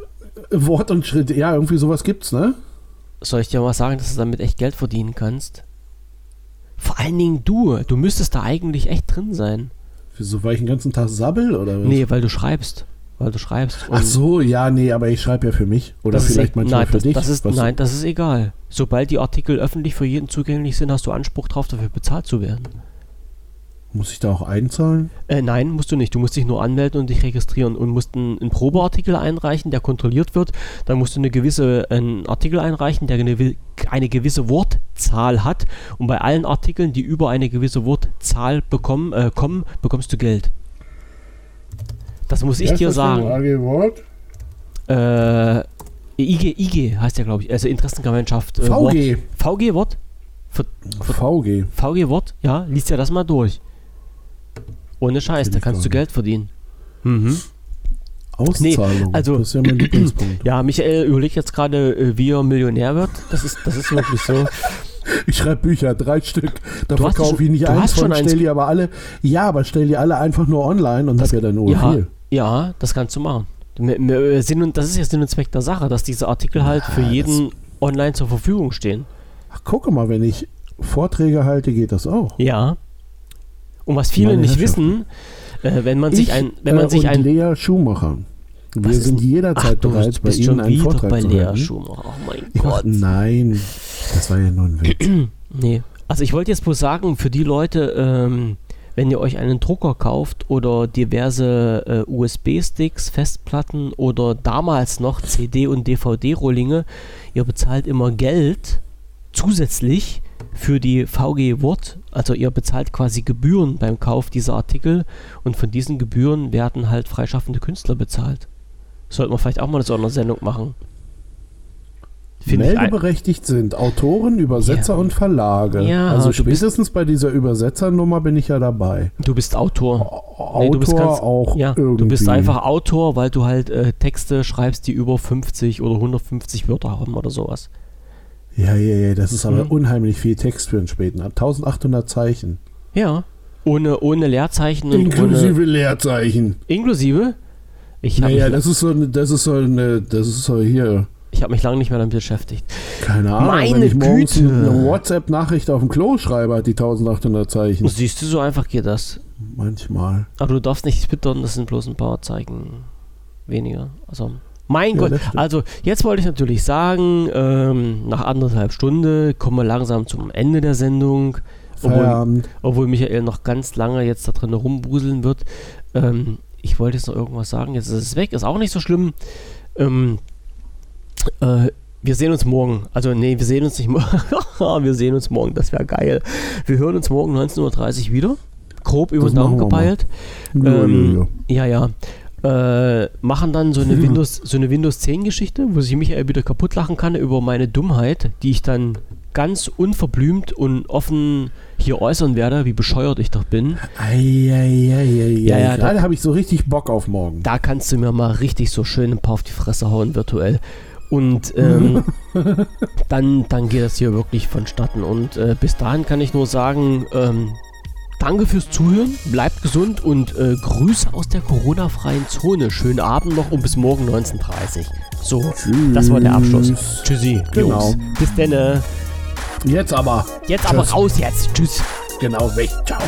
Wort und Schritt, ja, irgendwie sowas gibt's, ne? Soll ich dir mal sagen, dass du damit echt Geld verdienen kannst? Vor allen Dingen du. Du müsstest da eigentlich echt drin sein. Wieso, weil ich den ganzen Tag sabbel oder was? Nee, weil du schreibst. Weil du schreibst. Ach so, ja, nee, aber ich schreibe ja für mich. Oder Das ist vielleicht e- manchmal nein, für das, dich. Das ist, nein, das ist egal. Sobald die Artikel öffentlich für jeden zugänglich sind, hast du Anspruch darauf, dafür bezahlt zu werden. Muss ich da auch einzahlen? Äh, nein, musst du nicht. Du musst dich nur anmelden und dich registrieren und musst einen, einen Probeartikel einreichen, der kontrolliert wird. Dann musst du eine gewisse einen Artikel einreichen, der eine, eine gewisse Wortzahl hat. Und bei allen Artikeln, die über eine gewisse Wortzahl bekommen, äh, kommen, bekommst du Geld. Das muss ich dir das denn? sagen. AG Wort? Äh, IG, IG heißt der, glaube ich. Also Interessengemeinschaft. Äh, Wort. VG. VG Wort? VG. VG Wort? Ja, liest ja das mal durch. Ohne Scheiß, da kannst du. Geld verdienen. Mhm. Auszahlung. also- das ist ja mein Lieblingspunkt. Ja, Michael überlegt jetzt gerade, äh, wie er Millionär wird. Das ist, das ist wirklich so. Ich schreibe Bücher, drei Stück. Da verkaufe ich nicht du eins hast schon von, eins- stell die aber alle. Ja, aber stell die alle einfach nur online und hab ja dann nur Ja, viel. ja, das kannst du machen. Wir- Sinn und, das ist ja Sinn und Zweck der Sache, dass diese Artikel halt für jeden online zur Verfügung stehen. Ach, guck mal, wenn ich Vorträge halte, geht das auch. Ja. Und was viele Meine nicht wissen, äh, wenn man sich ich, ein, wenn man äh, sich ein Lea Schumacher. Wir Was sind jederzeit Ach, du bereit, bist, bei Ihnen einen Vortrag bei zu Lea halten. Schumacher. Oh mein Ja, Gott. nein, das war ja nur ein Witz. Nee. Also ich wollte jetzt bloß sagen, für die Leute, ähm, wenn ihr euch einen Drucker kauft oder diverse äh, USB-Sticks, Festplatten oder damals noch CD- und DVD-Rohlinge, ihr bezahlt immer Geld zusätzlich für die VG Wort. Also ihr bezahlt quasi Gebühren beim Kauf dieser Artikel und von diesen Gebühren werden halt freischaffende Künstler bezahlt. Sollten wir vielleicht auch mal eine Sondersendung machen. Ein- Meldeberechtigt sind Autoren, Übersetzer Ja. und Verlage. Ja, also spätestens bei dieser Übersetzernummer bin ich ja dabei. Du bist Autor. Autor Nee, du bist ganz- auch Ja, irgendwie. du bist einfach Autor, weil du halt äh, Texte schreibst, die über 50 oder 150 Wörter haben oder sowas. Ja, ja, ja, das ist aber Mhm. unheimlich viel Text für einen späten. 1800 Zeichen. Ja. Ohne, ohne Leerzeichen und Inklusive ohne. Leerzeichen. Inklusive? Ich habe Naja, mich, das ist so eine, das ist so eine, das ist so hier, ich hab mich lange nicht mehr damit beschäftigt. keine Ahnung, wenn Meine ich morgens Güte. eine WhatsApp-Nachricht auf dem Klo schreibe, hat die 1800 Zeichen. Siehst du, so einfach geht das. Manchmal. Aber du darfst nicht twittern, das sind bloß ein paar Zeichen weniger. Also, mein Ja, Gott. Also, jetzt wollte ich natürlich sagen, ähm, nach anderthalb Stunden kommen wir langsam zum Ende der Sendung. Obwohl, obwohl Michael noch ganz lange jetzt da drin rumbuseln wird. Ähm, ich wollte jetzt noch irgendwas sagen, jetzt ist es weg, ist auch nicht so schlimm. Ähm, äh, wir sehen uns morgen. Also, nee, wir sehen uns nicht morgen. wir sehen uns morgen, das wäre geil. Wir hören uns morgen 19.30 Uhr wieder. Grob über den Daumen gepeilt. Ähm, ja, ja. Äh, machen dann so eine Windows, so eine Windows 10 Geschichte, wo sich Michael wieder kaputt lachen kann über meine Dummheit, die ich dann ganz unverblümt und offen hier äußern werde, wie bescheuert ich doch bin. Eieieiei. Ja, ja, Gerade da- habe ich so richtig Bock auf morgen. Da kannst du mir mal richtig so schön ein paar auf die Fresse hauen virtuell. Und ähm, dann, dann geht das hier wirklich vonstatten. Und äh, bis dahin kann ich nur sagen, ähm, danke fürs Zuhören, bleibt gesund und äh, Grüße aus der Corona-freien Zone. Schönen Abend noch und bis morgen 19.30 So, das war der Abschluss. Tschüssi, Genau. Jungs. Bis denn. Jetzt aber. Jetzt aber Tschüss. raus jetzt. Tschüss. Genau weg. Ciao.